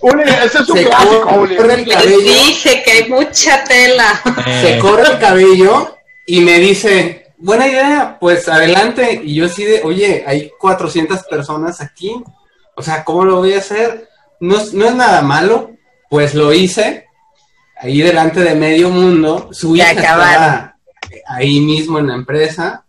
Uli, ese es un Se clásico, les dije que hay mucha tela. se Eh, corre el cabello y me dice, buena idea, pues adelante. Y yo así de, oye, hay 400 personas aquí. O sea, ¿cómo lo voy a hacer? No, es- no es nada malo. Pues lo hice ahí delante de medio mundo. Su hija estaba ahí mismo en la empresa.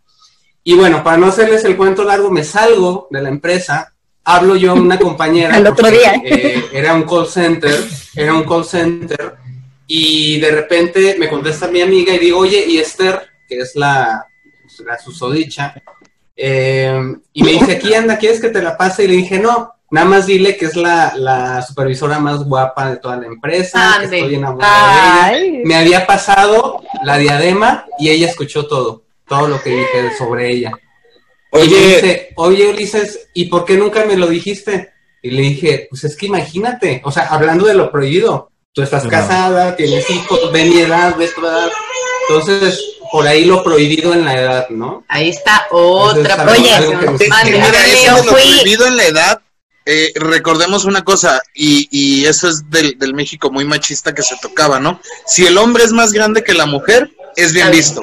Y bueno, para no hacerles el cuento largo, me salgo de la empresa, hablo yo a una compañera. Al otro porque, día. eh, era un call center, era un call center, y de repente me contesta mi amiga y digo, oye, y Esther, que es la, la susodicha, eh, y me dice, aquí anda, ¿quieres que te la pase? Y le dije, no, nada más dile que es la, la supervisora más guapa de toda la empresa, que estoy enamorado de ella. Me había pasado la diadema y ella escuchó todo, todo lo que dije sobre ella. Y me Oye, dice, oye Ulises, ¿y por qué nunca me lo dijiste? Y le dije, pues es que imagínate, o sea, hablando de lo prohibido, tú estás casada, tienes hijos, ve mi edad, ve tu edad. Entonces, por ahí lo prohibido en la edad, ¿no? Ahí está otra Eso es algo- Oye, algo que nos- Mande, mira, mande, eso yo de lo prohibido en la edad, eh, recordemos una cosa, y, y eso es del, del México muy machista que se tocaba, ¿no? Si el hombre es más grande que la mujer, es bien visto.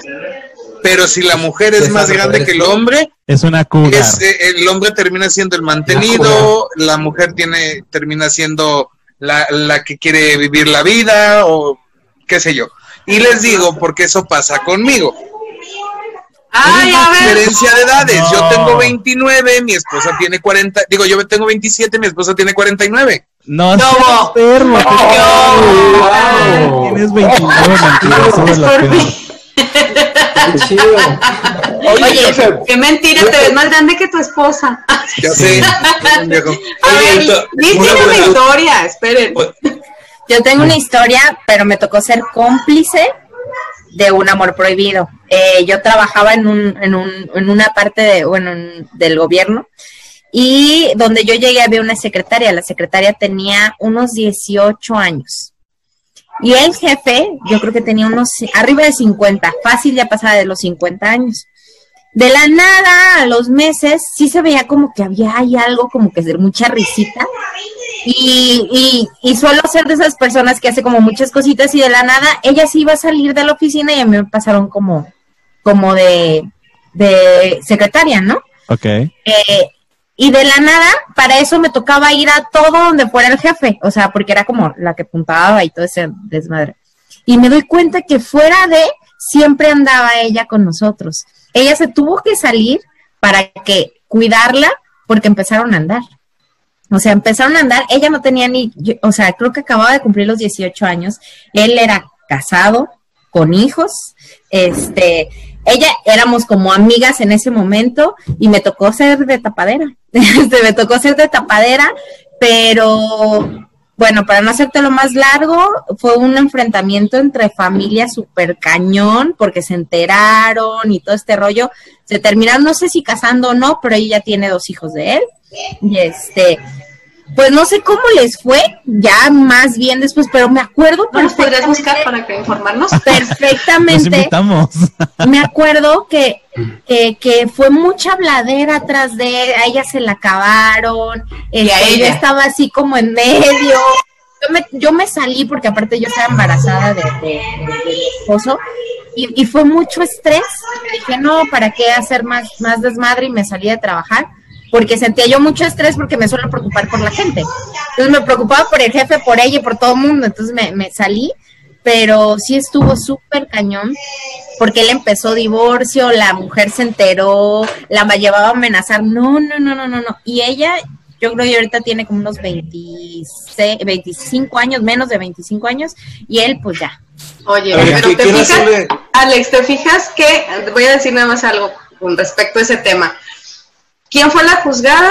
Pero si la mujer es más grande que el hombre, es una cougar. es, eh, el hombre termina siendo el mantenido, la mujer tiene, termina siendo la, la que quiere vivir la vida, o qué sé yo. Y les digo, porque eso pasa conmigo. Ay, Hay a ver. diferencia de edades. Yo No. tengo 29, mi esposa tiene 40. Digo, yo tengo 27, mi esposa tiene 49. No, No. seas enfermo. Wow. Tienes 29 mentiroso de la peor. Qué chido. Oye, Oye, qué mentira, te ves más grande que tu esposa. Ya sé. A ver, Liz una tiene una historia, esperen. Yo tengo una historia, pero me tocó ser cómplice de un amor prohibido. Eh, yo trabajaba en, un, en, un, en una parte de, bueno, en- del gobierno y donde yo llegué había una secretaria. La secretaria tenía unos 18 años. Y el jefe, yo creo que tenía unos arriba de 50, fácil ya pasaba de los 50 años. De la nada, a los meses, sí se veía como que había ahí algo como que de mucha risita. Y, y, y suelo ser de esas personas que hace como muchas cositas y de la nada ella sí iba a salir de la oficina y a mí me pasaron como, como de, de secretaria, ¿no? Ok. Eh, y de la nada, para eso me tocaba ir a todo donde fuera el jefe, o sea, porque era como la que puntaba y todo ese desmadre. Y me doy cuenta que fuera de, siempre andaba ella con nosotros. Ella se tuvo que salir para que cuidarla porque empezaron a andar. O sea, empezaron a andar, ella no tenía ni, o sea, creo que acababa de cumplir los 18 años, él era casado, con hijos, este, ella éramos como amigas en ese momento y me tocó ser de tapadera, este, me tocó ser de tapadera, pero bueno, para no hacerte lo más largo, fue un enfrentamiento entre familias súper cañón, porque se enteraron y todo este rollo. Se terminaron, no sé si casando o no, pero ella tiene dos hijos de él. Y este, pues no sé cómo les fue, ya más bien después, pero me acuerdo ¿No nos podrías buscar para que informarnos? Perfectamente invitamos. me acuerdo que, que, que fue mucha bladera atrás de él, a ella se la acabaron, este, a ella. yo estaba así como en medio. Yo me, yo me salí porque aparte yo estaba embarazada de, de- de- de mi esposo y, y fue mucho estrés. Dije, no, ¿para qué hacer más, más desmadre? Y me salí de trabajar porque sentía yo mucho estrés porque me suelo preocupar por la gente. Entonces me preocupaba por el jefe, por ella y por todo el mundo. Entonces me, me salí, pero sí estuvo súper cañón porque él empezó divorcio, la mujer se enteró, la llevaba a amenazar. No, no, no, no, no, no. Y ella, yo creo que ahorita tiene como unos 26, 25 años, menos de 25 años, y él pues ya. Oye, pero ¿qui- te fijas, hacerle- Alex, ¿te fijas que, voy a decir nada más algo con respecto a ese tema. ¿Quién fue la juzgada?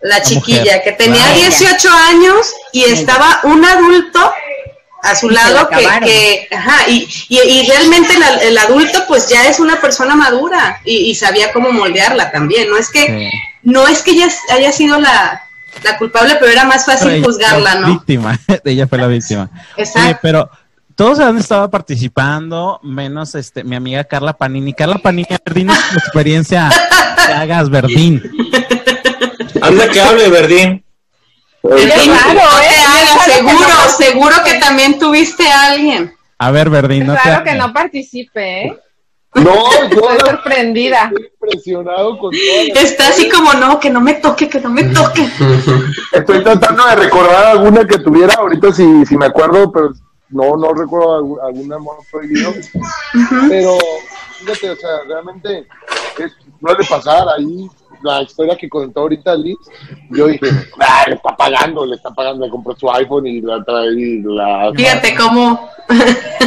La chiquilla, mujer. que tenía Claro. 18 años y estaba un adulto a su Y lado que, ajá, y, y, y realmente la- el adulto pues ya es una persona madura y, y sabía cómo moldearla también, no es que, Sí. no es que ella haya sido la, la culpable, pero era más fácil Ella- juzgarla, la ¿no? Víctima, ella fue la víctima. Oye, Exacto. pero todos han estado participando, menos este mi amiga Carla Panini. Carla Panini, a ver, dinos tu experiencia que hagas, Verdín. Anda que hable, Verdín. Verdín, no ¿eh? seguro, no seguro que también tuviste a alguien. A ver, Verdín, no te Claro que no participe, ¿eh? No, yo Estoy la- sorprendida. estoy impresionado con las Está así como, no, que no me toque, que no me toque. Estoy tratando de recordar alguna que tuviera ahorita si, si me acuerdo, pero no, no recuerdo algún, algún amor prohibido. Pero fíjate, o sea, realmente es, suele pasar ahí la historia que contó ahorita Liz. Yo dije, ah, le está pagando, le está pagando, le compró su iPhone y la trae y la. Fíjate cómo.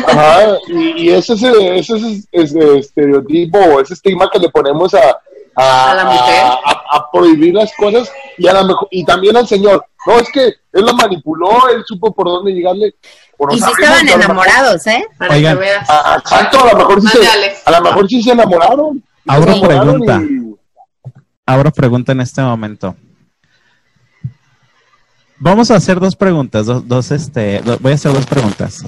Ajá, y, y ese es, ese estereotipo o ese estigma que le ponemos a, a, A la mujer. a- a prohibir las cosas y a la mejor, y también al señor. No, es que él la manipuló, él supo por dónde llegarle. O no Y sí sabemos, estaban mejor- enamorados, ¿eh? Para Oigan. que veas. a- a- exacto, a lo mejor sí se, a lo mejor sí se enamoraron. Abro Se enamoraron pregunta. y- Abro pregunta en este momento. Vamos a hacer dos preguntas, dos, dos este, do- voy a hacer dos preguntas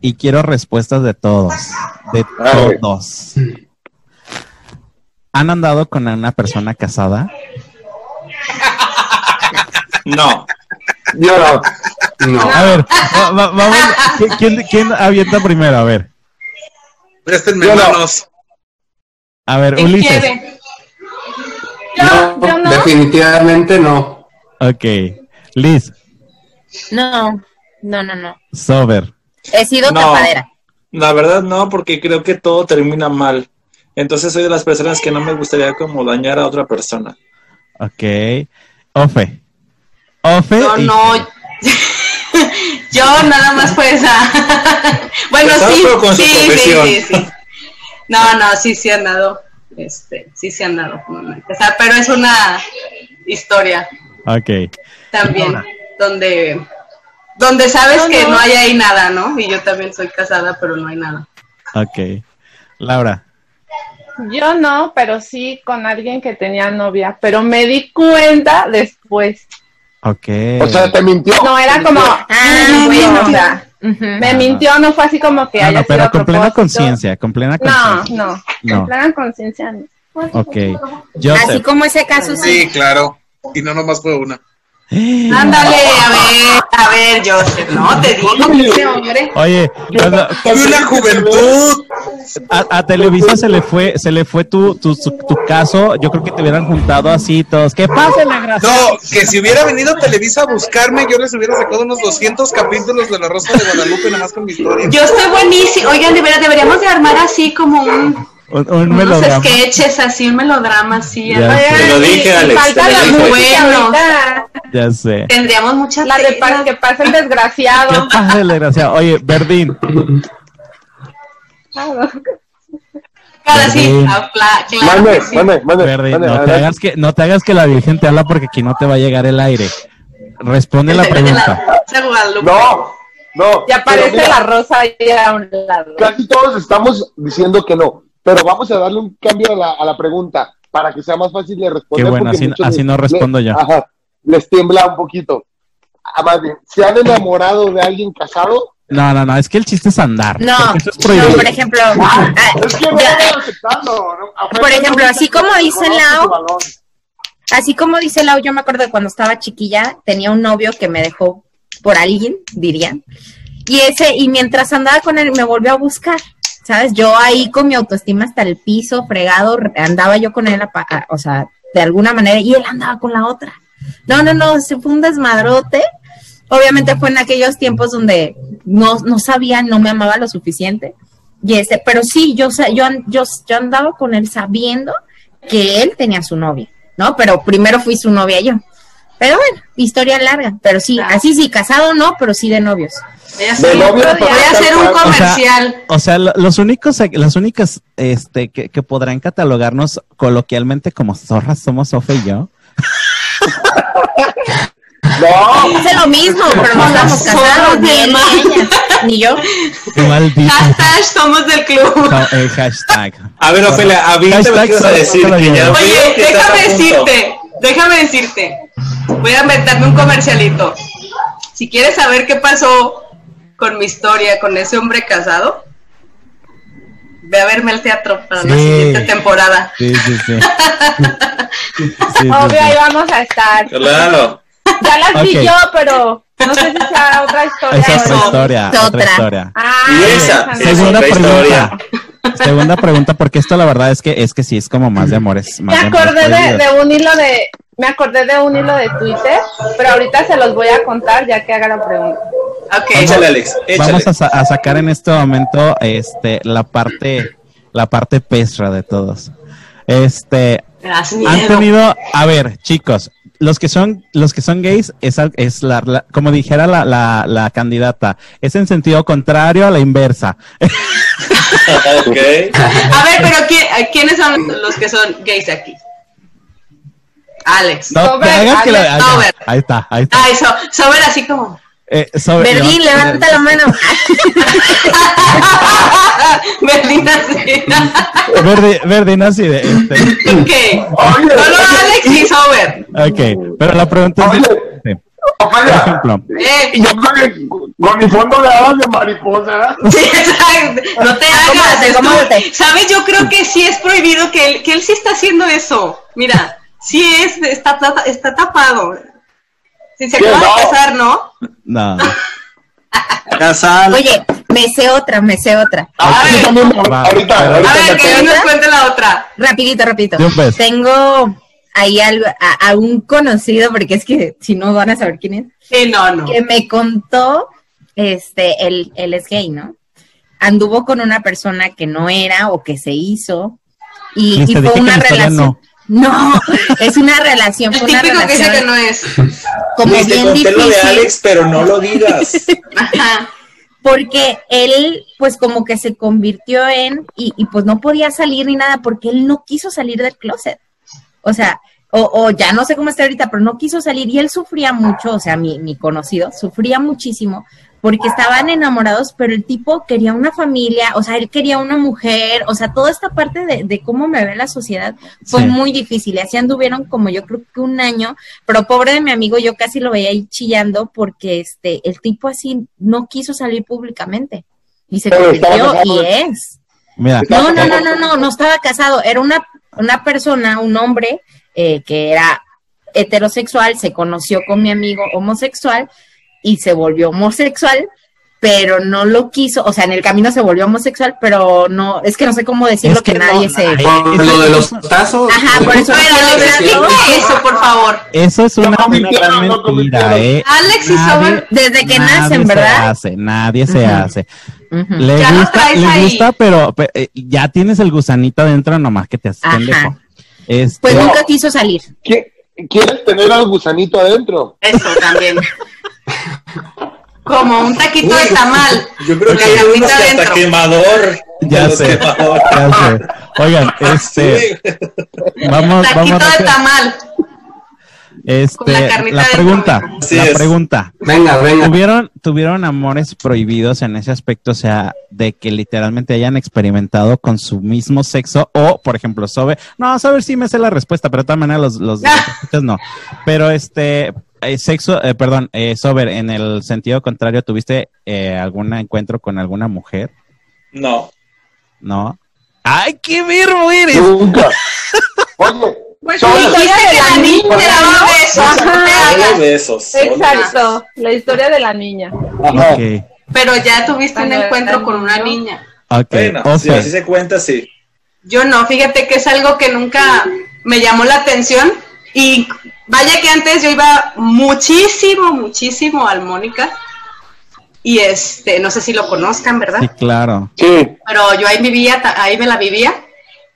y quiero respuestas de todos, de todos. ¿Han andado con una persona casada? No. Yo no. No. A ver, va- va- vamos, ¿qui- ¿quién, quién avienta primero? A ver, Préstenme Yo no. manos. a ver, ¿Qué Ulises. quiere? No, yo no. definitivamente no. Ok, Liz, No, no, no, no. Sober. He sido No. tapadera. La verdad no, porque creo que todo termina mal. Entonces soy de las personas que no me gustaría como dañar a otra persona. Ok, Ofe. Ofe. Y- no. Yo nada más pues. ah, bueno, sí, su sí, sí, sí, sí. No, no, sí, sí han dado. Este, sí se han dado. O sea, pero es una historia Ok, también donde donde sabes No, que no. no hay ahí nada, ¿no? Y yo también soy casada, pero no hay nada. ok. Laura. Yo no, pero sí con alguien que tenía novia, pero me di cuenta después. Ok. O sea, te mintió. No, era como, Ah, "Mm, bueno. o sea. Me Ah, mintió, no fue así como que No, haya no, pero sido con plena conciencia, con plena No, conciencia. no, No. con plena conciencia no. Ok. Así Joseph. como ese caso, sí. Sí, claro. Y no nomás fue una. Ándale, a ver, a ver, Joseph, no, te digo ese hombre. Oye, cuando- ¡Tuve una juventud! A, a Televisa se le fue, se le fue tu, tu, tu, tu caso. Yo creo que te hubieran juntado así todos. ¿Qué pasa, la gracia? No, que si hubiera venido Televisa a buscarme, yo les hubiera sacado unos 200 capítulos de La Rosa de Guadalupe nomás con mi historia. Yo estoy buenísimo. Oigan, de verdad, deberíamos de armar así como un, Un, un unos melodrama. sketches, así, un melodrama así. Ya. Te lo dije, y Alex, falta la. Ahorita, Ya sé. Tendríamos muchas la de que pasa el ¿Qué desgraciado. pasa, la gracia? Oye, Verdín. Claro, sí. mande, mande. Mande, no te, hagas que, no te hagas que la Virgen te habla porque aquí no te va a llegar el aire. Responde la pregunta. No, no. Ya aparece mira, la rosa ahí a un lado. Casi todos estamos diciendo que no, pero vamos a darle un cambio a la, a la pregunta para que sea más fácil de responder. Qué bueno, así- les- no respondo les- yo. Ajá, les tiembla un poquito. Ah, más bien, ¿se han enamorado de alguien casado? No, no, no, es que el chiste es andar. No, porque Eso es no, por ejemplo, ah, Es que no ya- lo aceptando. ¿no? Por ejemplo, así como dice Lau, así como dice Lau, yo me acuerdo de cuando estaba chiquilla, tenía un novio que me dejó por alguien, dirían. Y ese, y mientras andaba con él, me volvió a buscar. ¿Sabes? Yo ahí con mi autoestima hasta el piso, fregado, re- andaba yo con él, a pa- a- o sea, de alguna manera, y él andaba con la otra. No, no, no, se fue un desmadrote. Obviamente fue en aquellos tiempos donde no, no sabía, no me amaba lo suficiente. Y ese, pero sí, yo, sa- yo, yo, yo andaba con él sabiendo que él tenía su novia, ¿no? Pero primero fui su novia yo. Pero bueno, historia larga, pero sí, así sí, casado no, pero sí de novios. Voy a hacer, novio voy a para hacer un casar. O sea, comercial. O sea, lo- los únicos, las únicas este, que, que podrán catalogarnos coloquialmente como zorras somos Sofe y yo. No, Hice lo mismo, pero no estamos casados, ni de él mar. ni ella, ni yo. Qué maldito. Hashtag somos del club. No, el hashtag. A ver, Ofelia, avíntame Hashtag qué ibas a decir. Oye, a déjame decirte, déjame decirte. Voy a inventarme un comercialito. Si quieres saber qué pasó con mi historia con ese hombre casado, ve a verme al teatro para la Sí. siguiente temporada. Sí, sí, sí. Sí, sí, Obvio, ahí vamos a estar. Claro. Ya las vi yo, pero no sé si sea otra historia. Esa es otra historia. Es Otra otra. historia. Ah, Y esa, no. Segunda otra pregunta. Segunda pregunta, porque esto la verdad es que es que sí es como más de amores. Me Más de amores acordé de, un hilo de, me acordé de un hilo de Twitter, pero ahorita se los voy a contar ya que haga la pregunta. Ok. Échale, Alex. Échale. Vamos a, sa- a sacar en este momento este la parte la parte pesra de todos. Este Me han tenido, a ver, chicos, los que son los que son gays es, es la, la- como dijera la, la, la candidata, es en sentido contrario a la inversa. ok. A ver, pero ¿quién- ¿quiénes son los que son gays aquí? Alex. No, te hagas que la- Alex ahí- Sober. ahí está, ahí está. Ay, so, Sober así como. Eh, levanta la mano. Berlín así. Verdi, no así de este. ok. Solo Alex y Sober. Ok, pero la pregunta es, Oye. sí, por ejemplo, Eh, yo creo que con mi fondo de alas de mariposa, Sí, exacto. No te hagas. Acomódate. ¿Sabes? Yo creo que sí es prohibido que él, que él sí está haciendo eso. Mira, sí es, está, tapa- está tapado. Si se acaba de casar, ¿no? No. Casal. Oye, me sé otra, me sé otra. Ah, A ver. también, Va, ahorita, ahorita A ver, me que nos cuente la otra. Rapidito, rapidito. Tengo ahí algo, a, a un conocido, porque es que si no van a saber quién es, Sí, no, no. que me contó, este, él, él es gay, ¿no? Anduvo con una persona que no era o que se hizo y, y fue una relación. no. No, es una relación, El una típico que dice que no es. como te bien lo de. Alex, pero no lo digas. Ajá. porque él pues como que se convirtió en y, y, pues no podía salir ni nada porque él no quiso salir del closet. O sea, o, o ya no sé cómo está ahorita, pero no quiso salir y él sufría mucho, o sea, mi, mi conocido sufría muchísimo porque estaban enamorados, pero el tipo quería una familia, o sea, él quería una mujer, o sea, toda esta parte de, de cómo me ve la sociedad fue Sí. muy difícil. Y así anduvieron como yo creo que un año, pero pobre de mi amigo, yo casi lo veía ahí chillando porque este, el tipo así no quiso salir públicamente. Y se convirtió y es. Mira, No, no, no, no, no, no estaba casado. Era una, una persona, un hombre eh, que era heterosexual, se conoció con mi amigo homosexual y se volvió homosexual, pero no lo quiso. O sea, en el camino se volvió homosexual, pero no, es que no sé cómo decirlo Es que que, no, nadie no, se. lo de los tazos. Ajá, por eso ver, no eso, por favor. eso es una, una convirtieron, gran lo mentira. ¿eh? Alex y Sober, Desde que nadie nacen, se ¿verdad? hace, nadie se hace. Le Ya gusta, le gusta, pero, pe- eh, ya tienes el gusanito adentro nomás que te haces pendejo. Este, Pues No. nunca quiso salir. ¿Qui- ¿Quieres tener al gusanito adentro? Eso también. Como un taquito de tamal. Yo creo que la hay unos que hasta quemador. Ya de sé. quemadores. ya sé. Oigan, este, Sí. vamos, Taquito vamos de a tamal. este, la pregunta, la es. pregunta. Venga, venga. ¿Tuvieron, ¿Tuvieron amores prohibidos en ese aspecto? O sea, de que literalmente hayan experimentado con su mismo sexo o, por ejemplo, Sobe. No, Sobe sí me sé la respuesta, pero de todas maneras los, los, no. Pero este, eh, sexo, eh, perdón, eh, Sober, en el sentido contrario, ¿tuviste eh, algún encuentro con alguna mujer? No. ¿No? ¡Ay, qué verbo eres! Nunca. Oye, Pues Solo- dijiste que la niña daba besos. Besos. Exacto, la historia de la niña. ajá. Ok, Pero ya tuviste un encuentro con una niña. ok. Bueno, si así se cuenta, sí. Yo no, fíjate que es algo que nunca me llamó la atención. Y vaya que antes yo iba muchísimo, muchísimo al Mónica. Y este, no sé si lo conozcan, ¿verdad? sí, claro. Sí. pero yo ahí vivía, ahí me la vivía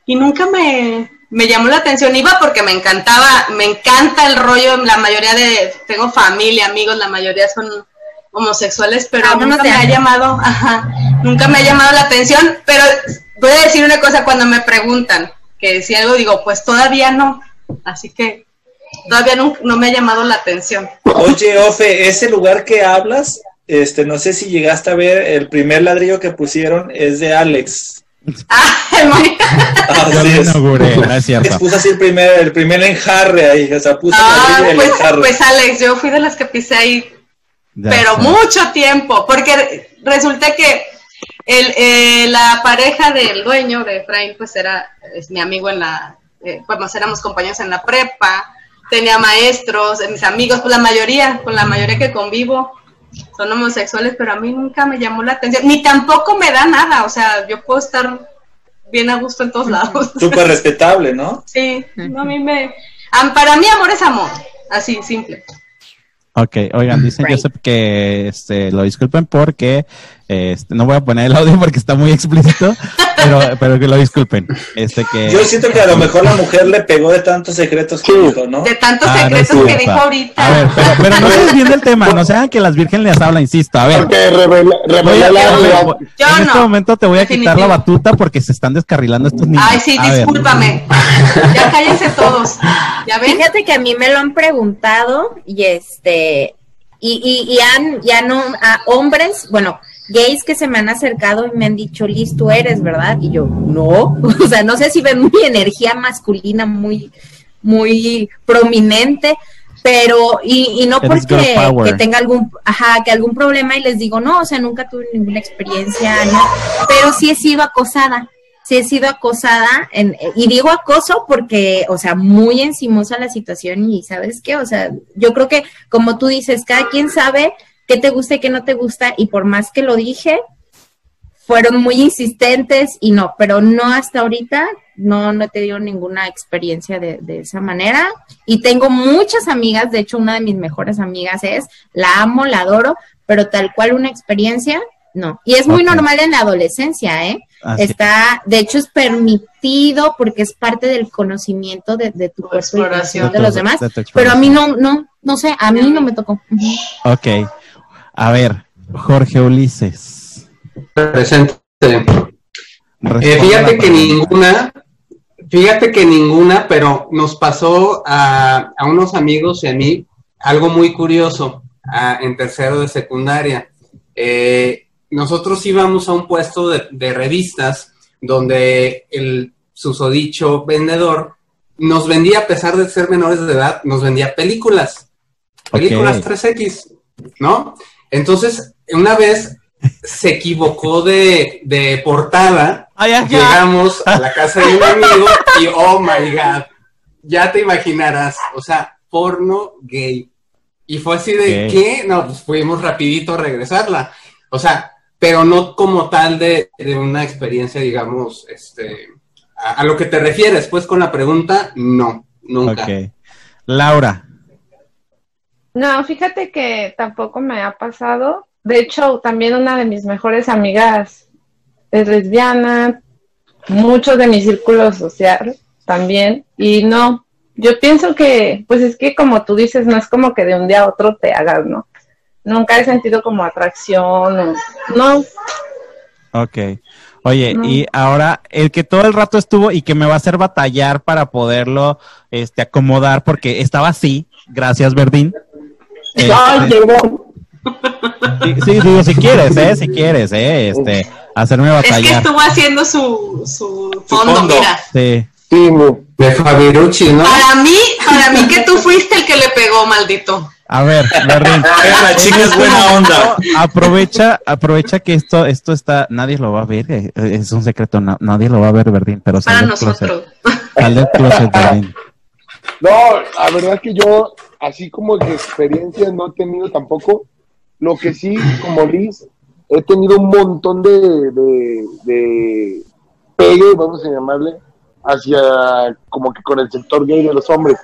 y nunca me, me llamó la atención. Iba porque me encantaba, me encanta el rollo, la mayoría de, tengo familia, amigos, la mayoría son homosexuales, pero Vámonos nunca me ha llamado, ajá, nunca me ha llamado la atención, pero voy a decir una cosa cuando me preguntan, que si algo digo, pues todavía no, así que todavía no, no me ha llamado la atención. Oye, Ofe, ese lugar que hablas, este, no sé si llegaste a ver el primer ladrillo que pusieron es de Alex. Ah, Así es. inauguré, no es cierto. puso así el primer, el primer enjarre ahí, o sea, puso el Ah, el pues, enjarre. pues Alex, yo fui de las que pisé ahí Ya pero sé. mucho tiempo, porque re- resulta que el, eh, la pareja del dueño de Efraín, pues era es mi amigo en la, eh, pues éramos compañeros en la prepa, tenía maestros, mis amigos, pues la mayoría, con la mayoría que convivo son homosexuales, pero a mí nunca me llamó la atención, ni tampoco me da nada, o sea, yo puedo estar bien a gusto en todos lados. Súper respetable, ¿no? Sí, no, a mí me... am- Para mí amor es amor, así, simple. Ok, oigan, dicen Right. Joseph que este, lo disculpen porque este, no voy a poner el audio porque está muy explícito, pero, pero que lo disculpen. Este que Yo siento que a lo mejor la mujer le pegó de tantos secretos que dijo, ¿no? De tantos Ah, secretos que dijo ahorita. A ver, pero, pero no se desvíen del tema, no sean que las virgen les habla, insisto. A ver, Porque revela, revela a- la a ver, realidad. voy- Yo en este no, momento te voy a quitar la batuta porque se están descarrilando estos niños. Ay, sí, A ver. discúlpame. Ya cállense todos. ¿Ya ven? Fíjate que a mí me lo han preguntado y este y, y, y han ya no a hombres, bueno, gays que se me han acercado y me han dicho, Liz, tú eres, ¿verdad? Y yo, no, o sea, no sé si ven mi energía masculina muy, muy prominente, pero, y, y no Eres porque que tenga algún, ajá, que algún problema y les digo, no, o sea, nunca tuve ninguna experiencia, no, pero sí he sido acosada, sí he sido acosada, en, y digo acoso porque, o sea, muy encimosa la situación y sabes qué, o sea, yo creo que como tú dices, cada quien sabe qué te gusta y qué no te gusta y por más que lo dije, fueron muy insistentes y no, pero no hasta ahorita, no, no he tenido ninguna experiencia de, de esa manera y tengo muchas amigas, de hecho una de mis mejores amigas es, la amo, la adoro, pero tal cual una experiencia, no. Y es muy normal en la adolescencia, ¿eh? Así- Está, de hecho, es permitido porque es parte del conocimiento de, de tu cuerpo y del Exploración. conocimiento de los demás. de tu Pero a mí no, no, no sé, a mí no me tocó. Ok. A ver, Jorge Ulises. Presente. Eh, fíjate que ninguna, fíjate que ninguna, pero nos pasó a, a unos amigos y a mí algo muy curioso en tercero de secundaria. eh, nosotros íbamos a un puesto de, de revistas donde el susodicho vendedor nos vendía, a pesar de ser menores de edad, nos vendía películas, películas Ok. 3X, ¿no? Entonces, una vez se equivocó de, de portada, Ay, llegamos a la casa de un amigo y, oh my God, ya te imaginarás, o sea, porno gay. Y fue así de. ¿qué? No, pues fuimos rapidito a regresarla. O sea, pero no como tal de, de una experiencia, digamos, este, a, a lo que te refieres, pues con la pregunta, no, nunca. Ok. Laura. No, fíjate que tampoco me ha pasado. De hecho, también una de mis mejores amigas es lesbiana, muchos de mi círculo social también, y no, yo pienso que, pues es que como tú dices, no es como que de un día a otro te hagas, ¿no? Nunca he sentido como atracción, o- no, Ok. Oye, No. y ahora el que todo el rato estuvo y que me va a hacer batallar para poderlo este, acomodar porque estaba así, gracias Verdín. Este, ¡Ay, perdón! sí, sí, digo, si quieres, ¿eh? Si quieres, ¿eh? Este, hacerme Es que batallar. estuvo haciendo su, su Su fondo, fondo. mira. Sí. Sí. De Fabirucci, ¿no? Para mí, para mí que tú fuiste el que le pegó, maldito. A ver, Verdín. La chica es buena onda. Aprovecha, aprovecha que esto, esto está, nadie lo va a ver, eh, es un secreto, no- nadie lo va a ver, Verdín, pero sal Para closet. nosotros. Closet. No, la verdad es que yo, así como que experiencia no he tenido tampoco. Lo que sí, como Liz, he tenido un montón de, de, de pegue, vamos a llamarle, hacia como que con el sector gay de los hombres.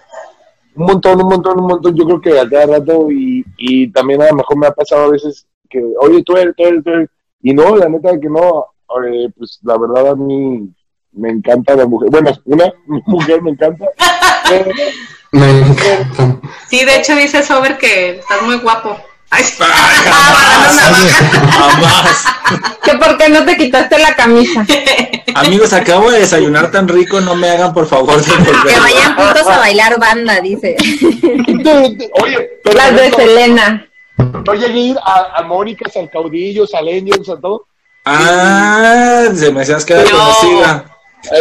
Un montón, un montón, un montón. Yo creo que a cada rato y, y también a lo mejor me ha pasado a veces que, oye, tú eres, tú eres, tú eres. Y no, la neta que no. eh, pues la verdad a mí me encanta la mujer. Bueno, una mujer me encanta. Me encanta. Sí, de hecho dice Sober que estás muy guapo. Ay, Jamás. que por qué no te quitaste la camisa. Amigos, acabo de desayunar tan rico, no me hagan por favor Que devolver. vayan juntos a bailar banda, dice. Oye, pero Las de Selena. no llegué a ir a, a Mónicas, al Caudillo, al Angels, a todo. Ah, se me hacías quedar No. conocida.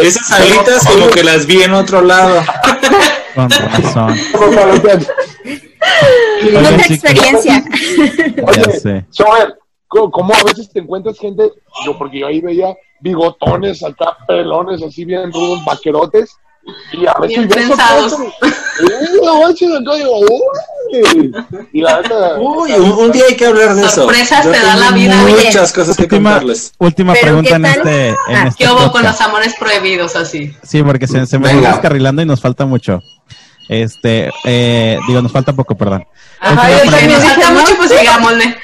Esas alitas como que las vi en otro lado. Con razón. Mucha experiencia. Oye, ¿cómo, cómo a veces te encuentras gente? Yo, porque yo ahí veía bigotones, acá pelones, así bien rudos, vaquerotes. Y a veces Bien sorpresas. Acá digo, uy. Y la neta. Uy, un, un día hay que hablar de eso. Sorpresas Yo te da la vida. Muchas cosas que Última, contarles. última Pero, pregunta ¿qué en este, en Ah, este ¿Qué hubo con los amores prohibidos así? Sí, porque se, se me está descarrilando y nos falta mucho. Este, eh, digo, nos falta poco, perdón. Ajá, yo nos falta mucho, pues sigámosle.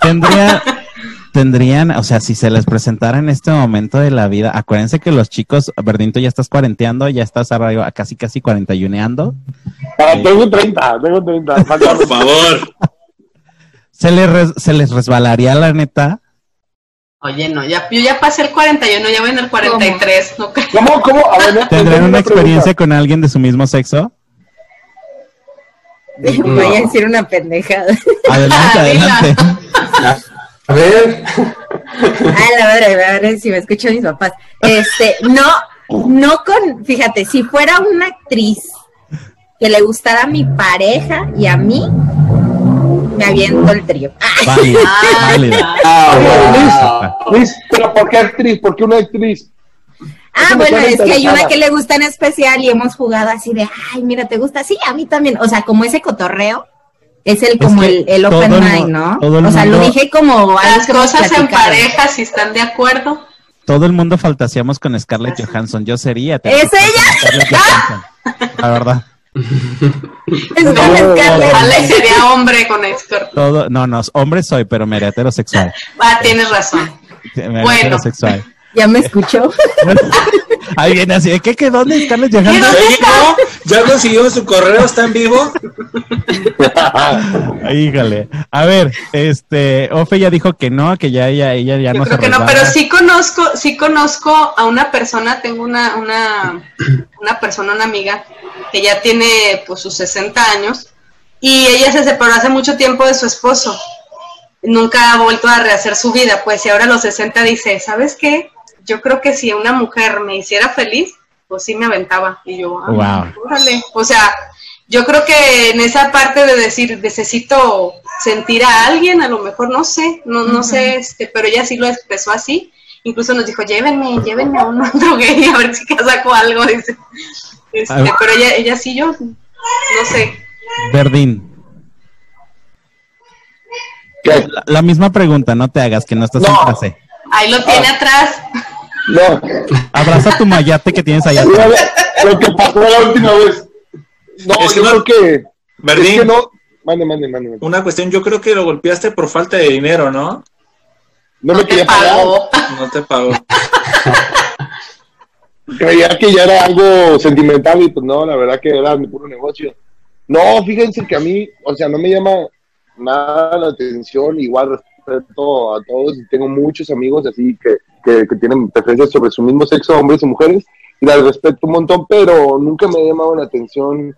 Tendría, tendrían, o sea, si se les presentara en este momento de la vida, acuérdense que los chicos, Verdinto, ya estás cuarenteando, ya estás arriba, casi casi cuarentayuneando. Ah, tengo 30, tengo 30. falta- Por favor. ¿Se les, res- se les resbalaría la neta? Oye, no, ya, yo ya pasé el 41, ya voy en el 43. No creo. ¿Cómo, cómo? A ver, ¿Tendrán una pregunta. experiencia con alguien de su mismo sexo? Voy a decir una pendejada. Adelante, adelante. A ver, Ay, la madre, a ver si me escuchan mis papás. Este, no, no con, fíjate, si fuera una actriz que le gustara a mi pareja y a mí, me aviento el trío. Ah, Válida, Ah, ah, Luis, pero ¿por qué actriz? ¿Por qué una actriz? Ah, bueno, es que hay una que le gusta en especial y hemos jugado así de, ay, mira, ¿te gusta? Sí, a mí también. O sea, como ese cotorreo es el como que el, open mind, ¿no? todo el O sea, lo dije como Las cosas en pareja, si están de acuerdo. Todo el mundo fantaseamos con Scarlett Johansson. Yo sería. ¿Es ella? Scarlett. La verdad. Es con Scarlett. Alex sería hombre con. Todo, no, no, hombre soy, pero me haré heterosexual. Ah, tienes razón. Me Bueno. heterosexual. ¿Ya me escuchó? Ahí viene así, ¿de qué quedó de Scarlett ¿Y Johansson? dónde ¿Ya? ¿Ya consiguió su correo? ¿Está en vivo? Híjole. A ver, este, Ofe ya dijo que no, que ya ella, ella ya Yo no creo se que no, pero sí conozco, sí conozco a una persona, tengo una, una, una persona, una amiga, que ya tiene pues sus 60 años, y ella se separó hace mucho tiempo de su esposo. nunca ha vuelto a rehacer su vida, pues y ahora a los 60 dice, ¿sabes qué? Yo creo que si una mujer me hiciera feliz, pues sí me aventaba. Y yo, ah, Wow. órale. O sea, yo creo que en esa parte de decir, necesito sentir a alguien, a lo mejor no sé, no, no sé, este, pero ella sí lo expresó así. Incluso nos dijo, llévenme, llévenme a un otro gay a ver si saco algo. Dice. Este, A ver. pero ella, ella sí, yo, no sé. Verdín. La, la misma pregunta, no te hagas que no estás en clase. Ahí lo Ah. tiene atrás. No, Abraza tu mayate que tienes allá lo, que pasó la última vez. No, Es que yo no- creo que. Es Verdín, que no. Mande, mande, mande. mande. una cuestión, yo creo que lo golpeaste por falta de dinero, ¿no? No me te quería pagar. No te pagó. Creía que ya era algo sentimental y pues no, la verdad que era mi puro negocio. No, fíjense que a mí, o sea, no me llama nada la atención, igual respeto a todos y tengo muchos amigos así que, que, que tienen preferencias sobre su mismo sexo, hombres y mujeres, y las respeto un montón, pero nunca me ha llamado la atención,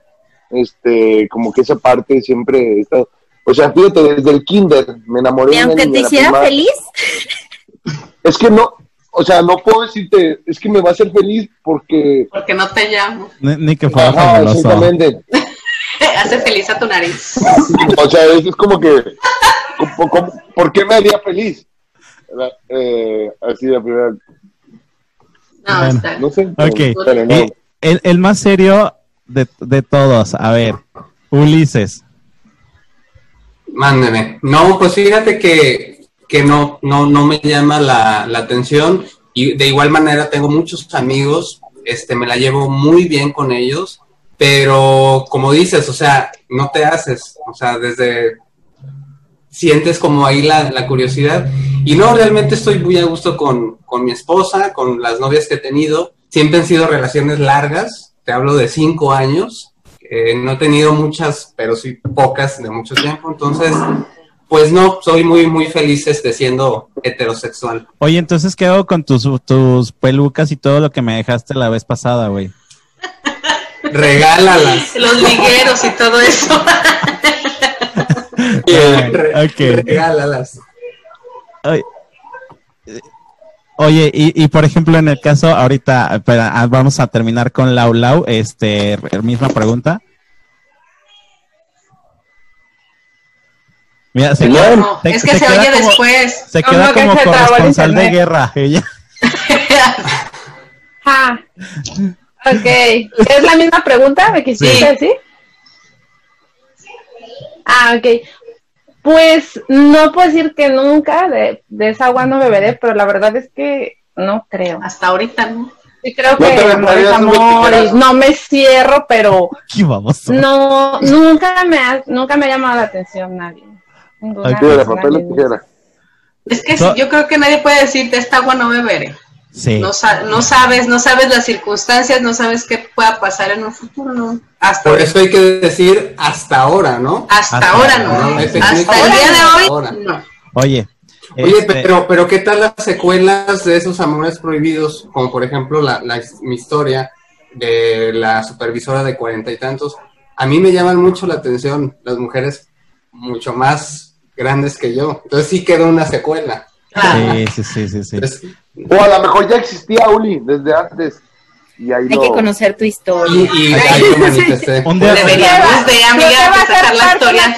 este, como que esa parte siempre he estado- o sea, fíjate, desde el kinder me enamoré Y aunque te hiciera feliz, Es que no, o sea, no puedo decirte, es que me va a hacer feliz porque Porque no te llamo. Ni, ni que fuera Ajá, exactamente. Hace feliz a tu nariz. O sea, eso es como que, como- como- ¿por qué me haría feliz? La- eh, así la primera, No, Bueno. está. no sé. Ok. pero no. Eh, el, el más serio de, de todos, a ver, Ulises. Mándeme. No, pues fíjate que, que no, no, no me llama la, la atención. Y de igual manera tengo muchos amigos, este, me la llevo muy bien con ellos, pero como dices, o sea, no te haces, o sea, desde sientes como ahí la, la curiosidad. Y no, realmente estoy muy a gusto con, con mi esposa, con las novias que he tenido. Siempre han sido relaciones largas, te hablo de cinco años. Eh, no he tenido muchas, pero sí pocas de mucho tiempo. Entonces, pues no, soy muy, muy feliz este, siendo heterosexual. Oye, entonces, ¿qué hago con tus, tus pelucas y todo lo que me dejaste la vez pasada, güey? Regálalas. Los ligueros y todo eso. Re- ok. Regálalas. Ay, Oye, y, y por ejemplo, en el caso, ahorita, ah, vamos a terminar con Lau Lau, este, misma pregunta. Mira, se Señor. queda, No, es que se, queda oye como- después. Se queda que como corresponsal de guerra, ella. Ah, ok. ¿Es la misma pregunta? ¿Me quisiste Sí. decir? Ah, ok. Pues no puedo decir que nunca de, de esa agua no beberé, pero la verdad es que no creo. Hasta ahorita, ¿no? Sí creo ¿No que no me cierro, pero Qué no, nunca me ha, nunca me ha llamado la atención nadie. Piedra, persona, papel tijera. Es que yo creo que nadie puede decirte esta agua no beberé. Sí. No, no sabes, no sabes las circunstancias, no sabes qué pueda pasar en un futuro, no. Hasta, Por eso hay que decir hasta ahora, ¿no? hasta, Hasta ahora no. Hasta el día de hasta hoy, ahora. no. Oye. Oye, este, pero, pero ¿qué tal las secuelas de esos amores prohibidos? Como por ejemplo la, la- mi historia de la supervisora de cuarenta y tantos. A mí me llaman mucho la atención las mujeres mucho más grandes que yo. Entonces sí quedó una secuela. Claro. Sí, sí, sí, sí, sí. Entonces, O a lo mejor ya existía Uli desde antes. Y ahí hay lo- que conocer tu historia. y ahí lo día- Deberíamos de, amiga, sacar la parte historia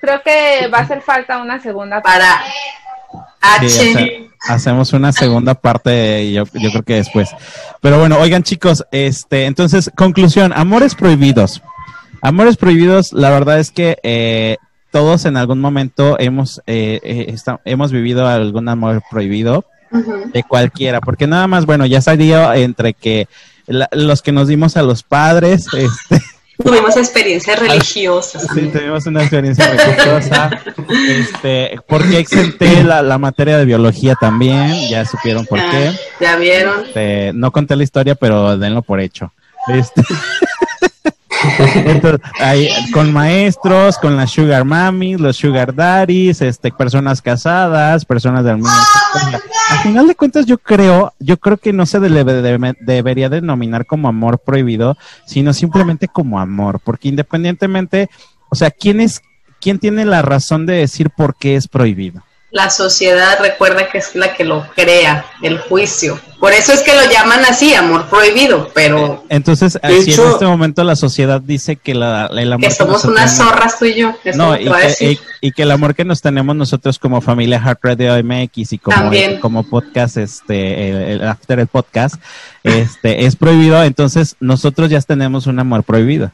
Creo que va a hacer falta una segunda para Sí, H. hace- hacemos una segunda parte, yo, yo creo que después. Pero bueno, oigan chicos, este, entonces, conclusión, amores prohibidos. Amores prohibidos, la verdad es que eh, todos en algún momento hemos, eh, eh, hemos vivido algún amor prohibido De cualquiera, porque nada más, bueno, ya salió entre que la- los que nos dimos a los padres, este, Tuvimos experiencias religiosas. Sí, tuvimos una experiencia religiosa. Este, porque exenté la, la materia de biología también, ya supieron por qué. Ya vieron. Este, no conté la historia, pero denlo por hecho. Este, entonces, con maestros, con las sugar mami, los sugar daddies, este, personas casadas, personas del sexo. Al final de cuentas, yo creo, yo creo que no se debe- debe- debería denominar como amor prohibido, sino simplemente como amor, porque independientemente, o sea, ¿quién es, ¿quién tiene la razón de decir por qué es prohibido? La sociedad recuerda que es la que lo crea, el juicio. Por eso es que lo llaman así, amor prohibido, pero Entonces, De si hecho- en este momento la sociedad dice que la, el amor que somos unas tenemos- zorras tú y yo. eso No, y que, decir. y- y que el amor que nos tenemos nosotros como familia Heart Radio MX y como, También. como podcast, este, el, el After el podcast, este, es prohibido, entonces nosotros ya tenemos un amor prohibido.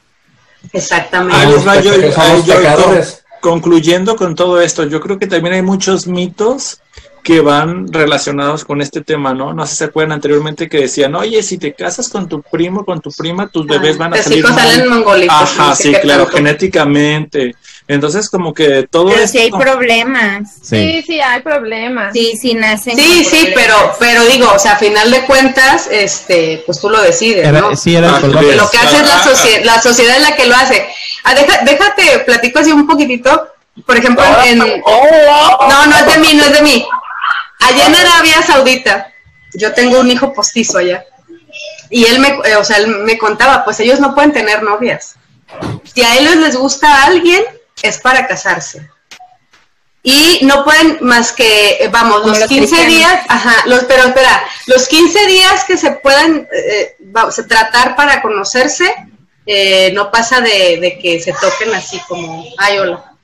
Exactamente. Ahí ahí yo-. Concluyendo con todo esto, yo creo que también hay muchos mitos que van relacionados con este tema, ¿no? No sé si se acuerdan anteriormente que decían, oye, si te casas con tu primo, con tu prima, tus bebés van a Tus salir hijos mal". salen mongolitos. Ajá, sí, claro, tanto. genéticamente. Entonces, como que todo Pero esto... si hay problemas. Sí, sí, hay problemas. Sí, sí nacen. Sí, sí, pero, problemas. pero digo, o sea, a final de cuentas, este, pues tú lo decides, Era- ¿no? sí, era Ah. Lo que hace es la, Ah, socie- la sociedad es la que lo hace. Ah, deja- déjate, platico así un poquitito. Por ejemplo, en... No, no es de mí, no es de mí. Allá en Arabia Saudita, yo tengo un hijo postizo allá. Y él me, eh, o sea, él me contaba, pues ellos no pueden tener novias. Si a ellos les gusta a alguien, es para casarse. Y no pueden más que, eh, vamos, Como los los 15 cristianos. días, ajá, los, pero espera, los 15 días que se puedan eh, vamos, tratar para conocerse, eh, no pasa de, de que se toquen así como, ay, hola.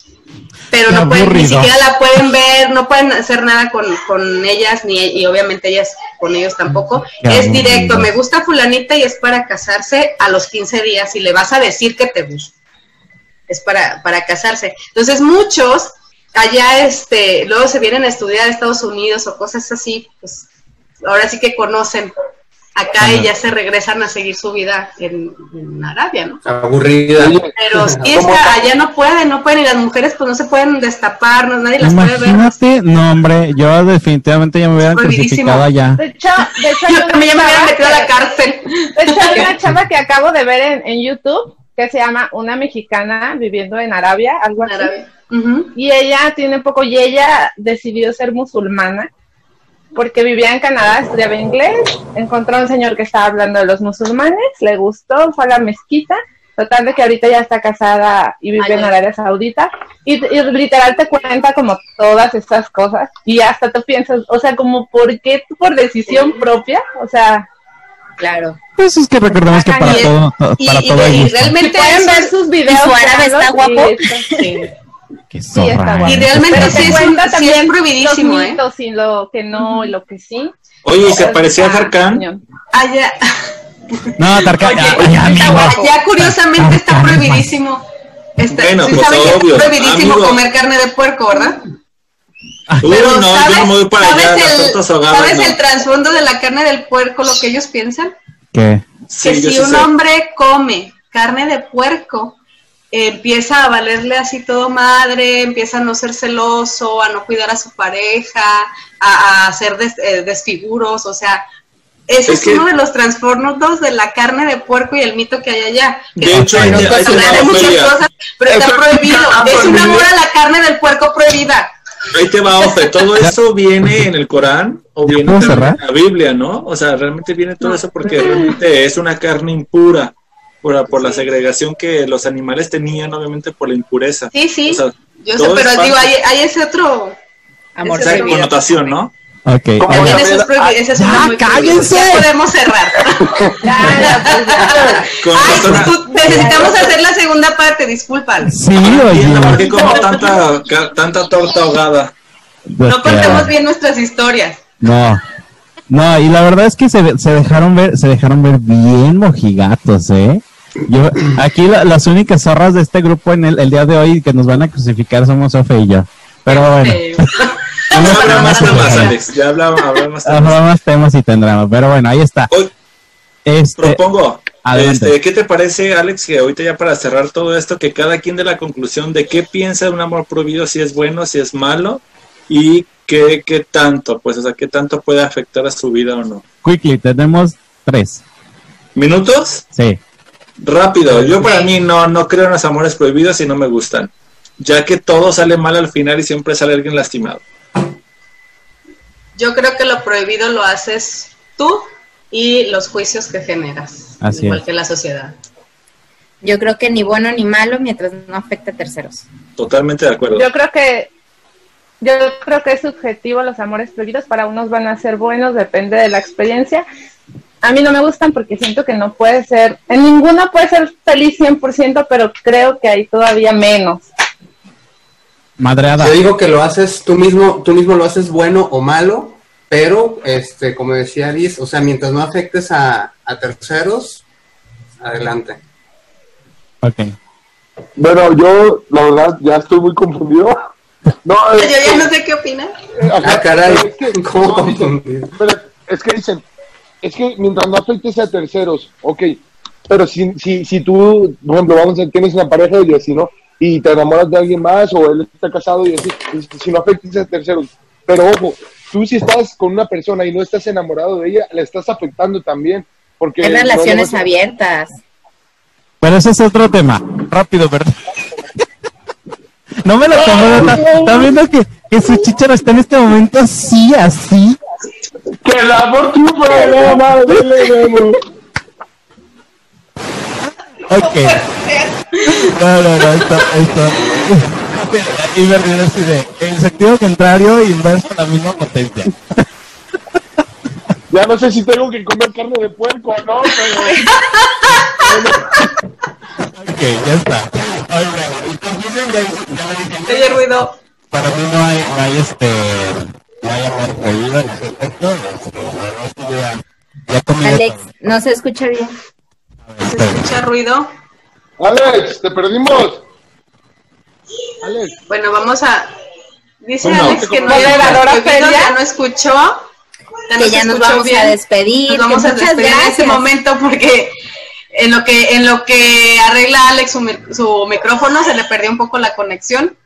Pero Qué no pueden, ni siquiera la pueden ver, no pueden hacer nada con, con ellas, ni y obviamente ellas con ellos tampoco. Qué es aburrido. directo, me gusta fulanita y es para casarse a los 15 días y le vas a decir que te gusta. Es para, para casarse. Entonces muchos allá, este, luego se vienen a estudiar a Estados Unidos o cosas así, pues ahora sí que conocen acá y ya se regresan a seguir su vida en, en Arabia, ¿no? Aburrida. Pero sí ¿Cómo está, allá no pueden, no pueden, y las mujeres pues no se pueden destapar, no, nadie las puede ver. Imagínate, no hombre, yo definitivamente ya me hubieran crucificado allá. De hecho, de hecho Yo también ya me hubieran metido a la cárcel. De hecho, hay una chava que acabo de ver en, en YouTube que se llama Una Mexicana viviendo en Arabia, algo así. Arabia. Y ella tiene poco, y ella decidió ser musulmana porque vivía en Canadá, estudiaba inglés, encontró a un señor que estaba hablando de los musulmanes, le gustó, fue a la mezquita, total de que ahorita ya está casada y vive Ay, en. Arabia Saudita, y, y literal te cuenta como todas estas cosas, y hasta tú piensas, o sea, como, ¿por qué tú por decisión propia? O sea, Claro. Pues es que recordemos que para Y- todo, para y- todo hay y gusto. realmente pueden ver sus videos. su árabe está guapo. sí. Qué Sí, está zorra, guapo. Y realmente Pero sí es, un- sí es también prohibidísimo, los ¿eh? y lo que no y lo que sí. Oye, ¿y se parecía a Jarcán? cañón. Allá, No, Tarka, Oye, ay, amigo. allá curiosamente está Tarkan, prohibidísimo. Está, Bueno, sí pues, saben que obvio, es prohibidísimo amigo. comer carne de puerco, ¿verdad? Pero no, ¿sabes, yo no me voy para allá, ¿sabes las el, ahogadas, ¿sabes no. el trasfondo de la carne del puerco, lo que ellos piensan? ¿Qué? Que si un sé. hombre come carne de puerco, empieza a valerle así todo madre, empieza a no ser celoso, a no cuidar a su pareja, a, a hacer des- eh, desfiguros, o sea, ese Es es, que- uno de los trastornos de la carne de puerco y el mito que hay allá. Que De hecho, no de muchas cosas, pero está prohibido. Ah, Es un prohibido. amor a la carne del puerco prohibida. Ahí te va, Ofe, ¿todo eso viene en el Corán o ¿Ya viene en la Biblia, no? O sea, realmente viene todo eso porque realmente es una carne impura por, por la segregación que los animales tenían, obviamente por la impureza. Sí, sí, O sea, yo sé, pero digo, hay, hay ese otro... Amor esa connotación, ¿no? Ok. ¿Cómo? ah, También Oye, eso es prohibido, ah, ese es ya, una muy prohibido. cállense. Ya podemos cerrar. Ya, pues, ya. Con Ay, tú- necesitamos hacer la segunda parte, disculpan. Sí, entiendo por qué oye. como tanta, tanta torta ahogada. Pues No que- contemos bien nuestras historias. No. No, y la verdad es que se, se dejaron ver, se dejaron ver bien mojigatos, ¿eh? Yo, aquí la- las únicas zorras de este grupo en el, el día de hoy que nos van a crucificar somos Ofe y yo. Pero bueno, Eh, Ya habrá más no, temas, no. Alex. Ya hablaba, habrá más temas. habrá más temas y tendremos. Pero bueno, ahí está. Hoy Este, propongo, este, ¿qué te parece, Alex, que ahorita ya para cerrar todo esto, que cada quien dé la conclusión de qué piensa de un amor prohibido, si es bueno, si es malo, y qué, qué tanto, pues, o sea, qué tanto puede afectar a su vida o no. quickly, tenemos tres. ¿Minutos? Sí. Rápido, yo para mí no, no creo en los amores prohibidos y no me gustan, ya que todo sale mal al final y siempre sale alguien lastimado. Yo creo que lo prohibido lo haces tú y los juicios que generas, Así igual es. que la sociedad. Yo creo que ni bueno ni malo mientras no afecte a terceros. Totalmente de acuerdo. Yo creo que yo creo que es subjetivo los amores prohibidos. Para unos van a ser buenos, depende de la experiencia. A mí no me gustan porque siento que no puede ser, en ninguno puede ser feliz 100%, pero creo que hay todavía menos. Madreada. Yo digo que lo haces tú mismo, tú mismo lo haces bueno o malo, pero este, como decía Liz, o sea, mientras no afectes a, a terceros, adelante. Ok. Bueno, yo, la verdad, ya estoy muy confundido. No, Yo ya no sé qué opina. ajá, Ah, caray, es que- ¿cómo confundido? pero es que dicen, es que mientras no afectes a terceros, ok, pero si, si, si tú, por ejemplo, vamos a tienes una pareja y así, ¿no? Y te enamoras de alguien más o él está casado y así, y si no afectes a terceros, pero ojo, tú si estás con una persona y no estás enamorado de ella, le estás afectando también, porque... Le relaciones abiertas. Pero ese es otro tema. Rápido, ¿verdad? No me lo tomo. Está, está viendo que, que su chicharo está en este momento así, así. ¡Que el amor triunfa! ¡No, madre, le vemos! Ok. No, no, no, esto, esto. Y me río así de, en sentido contrario, inverso a la misma potencia. Ya no sé si tengo que comer carne de puerco o no, pero... Ok, ya está. Oye, en conclusión, ya, ya me dije, Oye, ruido. para mí no hay, no hay este, ese Alex, no se escucha bien. ¿Se escucha ruido? Alex, te perdimos. Alex, Bueno, vamos a. Dice Bueno, Alex que no ya no escuchó. Ya Que ya nos escuchó vamos a despedir. Nos vamos a despedir en este gracias. momento porque en lo que en lo que arregla Alex su, su micrófono se le perdió un poco la conexión.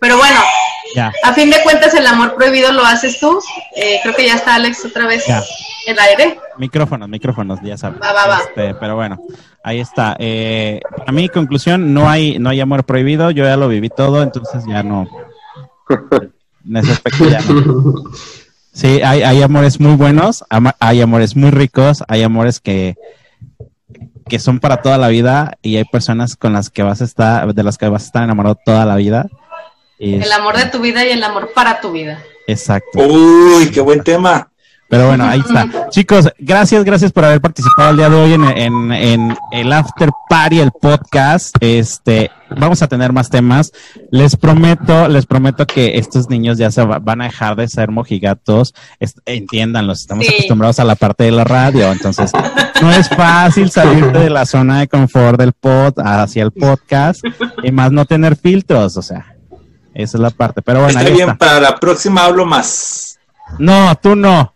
Pero bueno, Ya. a fin de cuentas el amor prohibido lo haces tú. Eh, creo que ya está Alex otra vez Ya. en el aire. Micrófonos, micrófonos, ya sabes. Va, va, va. Este, pero bueno, ahí está. Eh, a mi conclusión, no hay, no hay amor prohibido. Yo ya lo viví todo, entonces ya no. En ese aspecto ya no. Sí, hay, hay amores muy buenos, ama- hay amores muy ricos, hay amores que, que son para toda la vida y hay personas con las que vas a estar, de las que vas a estar enamorado toda la vida. Es- El amor de tu vida y el amor para tu vida. Exacto. Uy, qué buen tema. Pero bueno, ahí está. Chicos, gracias, gracias por haber participado el día de hoy en, en, en el After Party, el podcast. Este, vamos a tener más temas. Les prometo, les prometo que estos niños ya se va- van a dejar de ser mojigatos. Es- entiéndanlos, estamos Sí. acostumbrados a la parte de la radio, entonces no es fácil salirte de la zona de confort del pod hacia el podcast y más no tener filtros, o sea, esa es la parte. Pero bueno, Está ahí bien, está. para la próxima hablo más. No, tú no.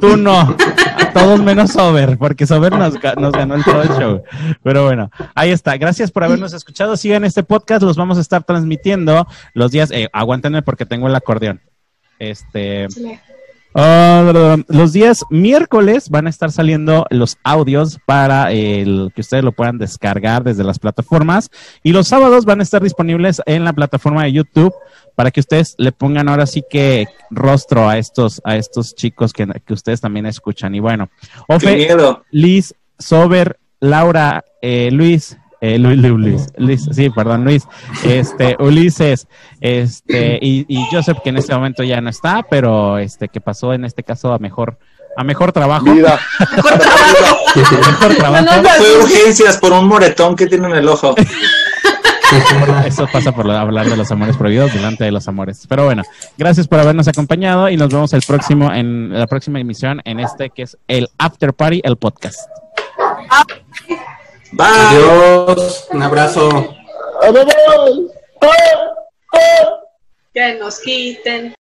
Tú no. A todos menos Sober, porque Sober nos, ga- nos ganó el todo el show. Pero bueno, ahí está. Gracias por habernos escuchado. Sigan este podcast, los vamos a estar transmitiendo los días. Eh, aguántenme porque tengo el acordeón. Este. Ah, los días miércoles van a estar saliendo los audios para el que ustedes lo puedan descargar desde las plataformas. Y los sábados van a estar disponibles en la plataforma de YouTube para que ustedes le pongan ahora sí que rostro a estos a estos chicos que, que ustedes también escuchan. Y bueno Ofe. Liz, Sober, Laura, eh, Luis, eh, Lu- Lu- Luis, Luis, sí, perdón, Luis, este, Ulises, este, y, y Joseph, que en este momento ya no está, pero este, que pasó en este caso a mejor, a mejor trabajo, vida. Mejor trabajo. mejor trabajo. No, no, Fue urgencias por un moretón que tiene en el ojo. Eso pasa por hablar de los amores prohibidos delante de los amores. Pero bueno, gracias por habernos acompañado y nos vemos el próximo en la próxima emisión en este que es el After Party, el podcast. Bye. Adiós, un abrazo. ¡Adiós! Que nos quiten.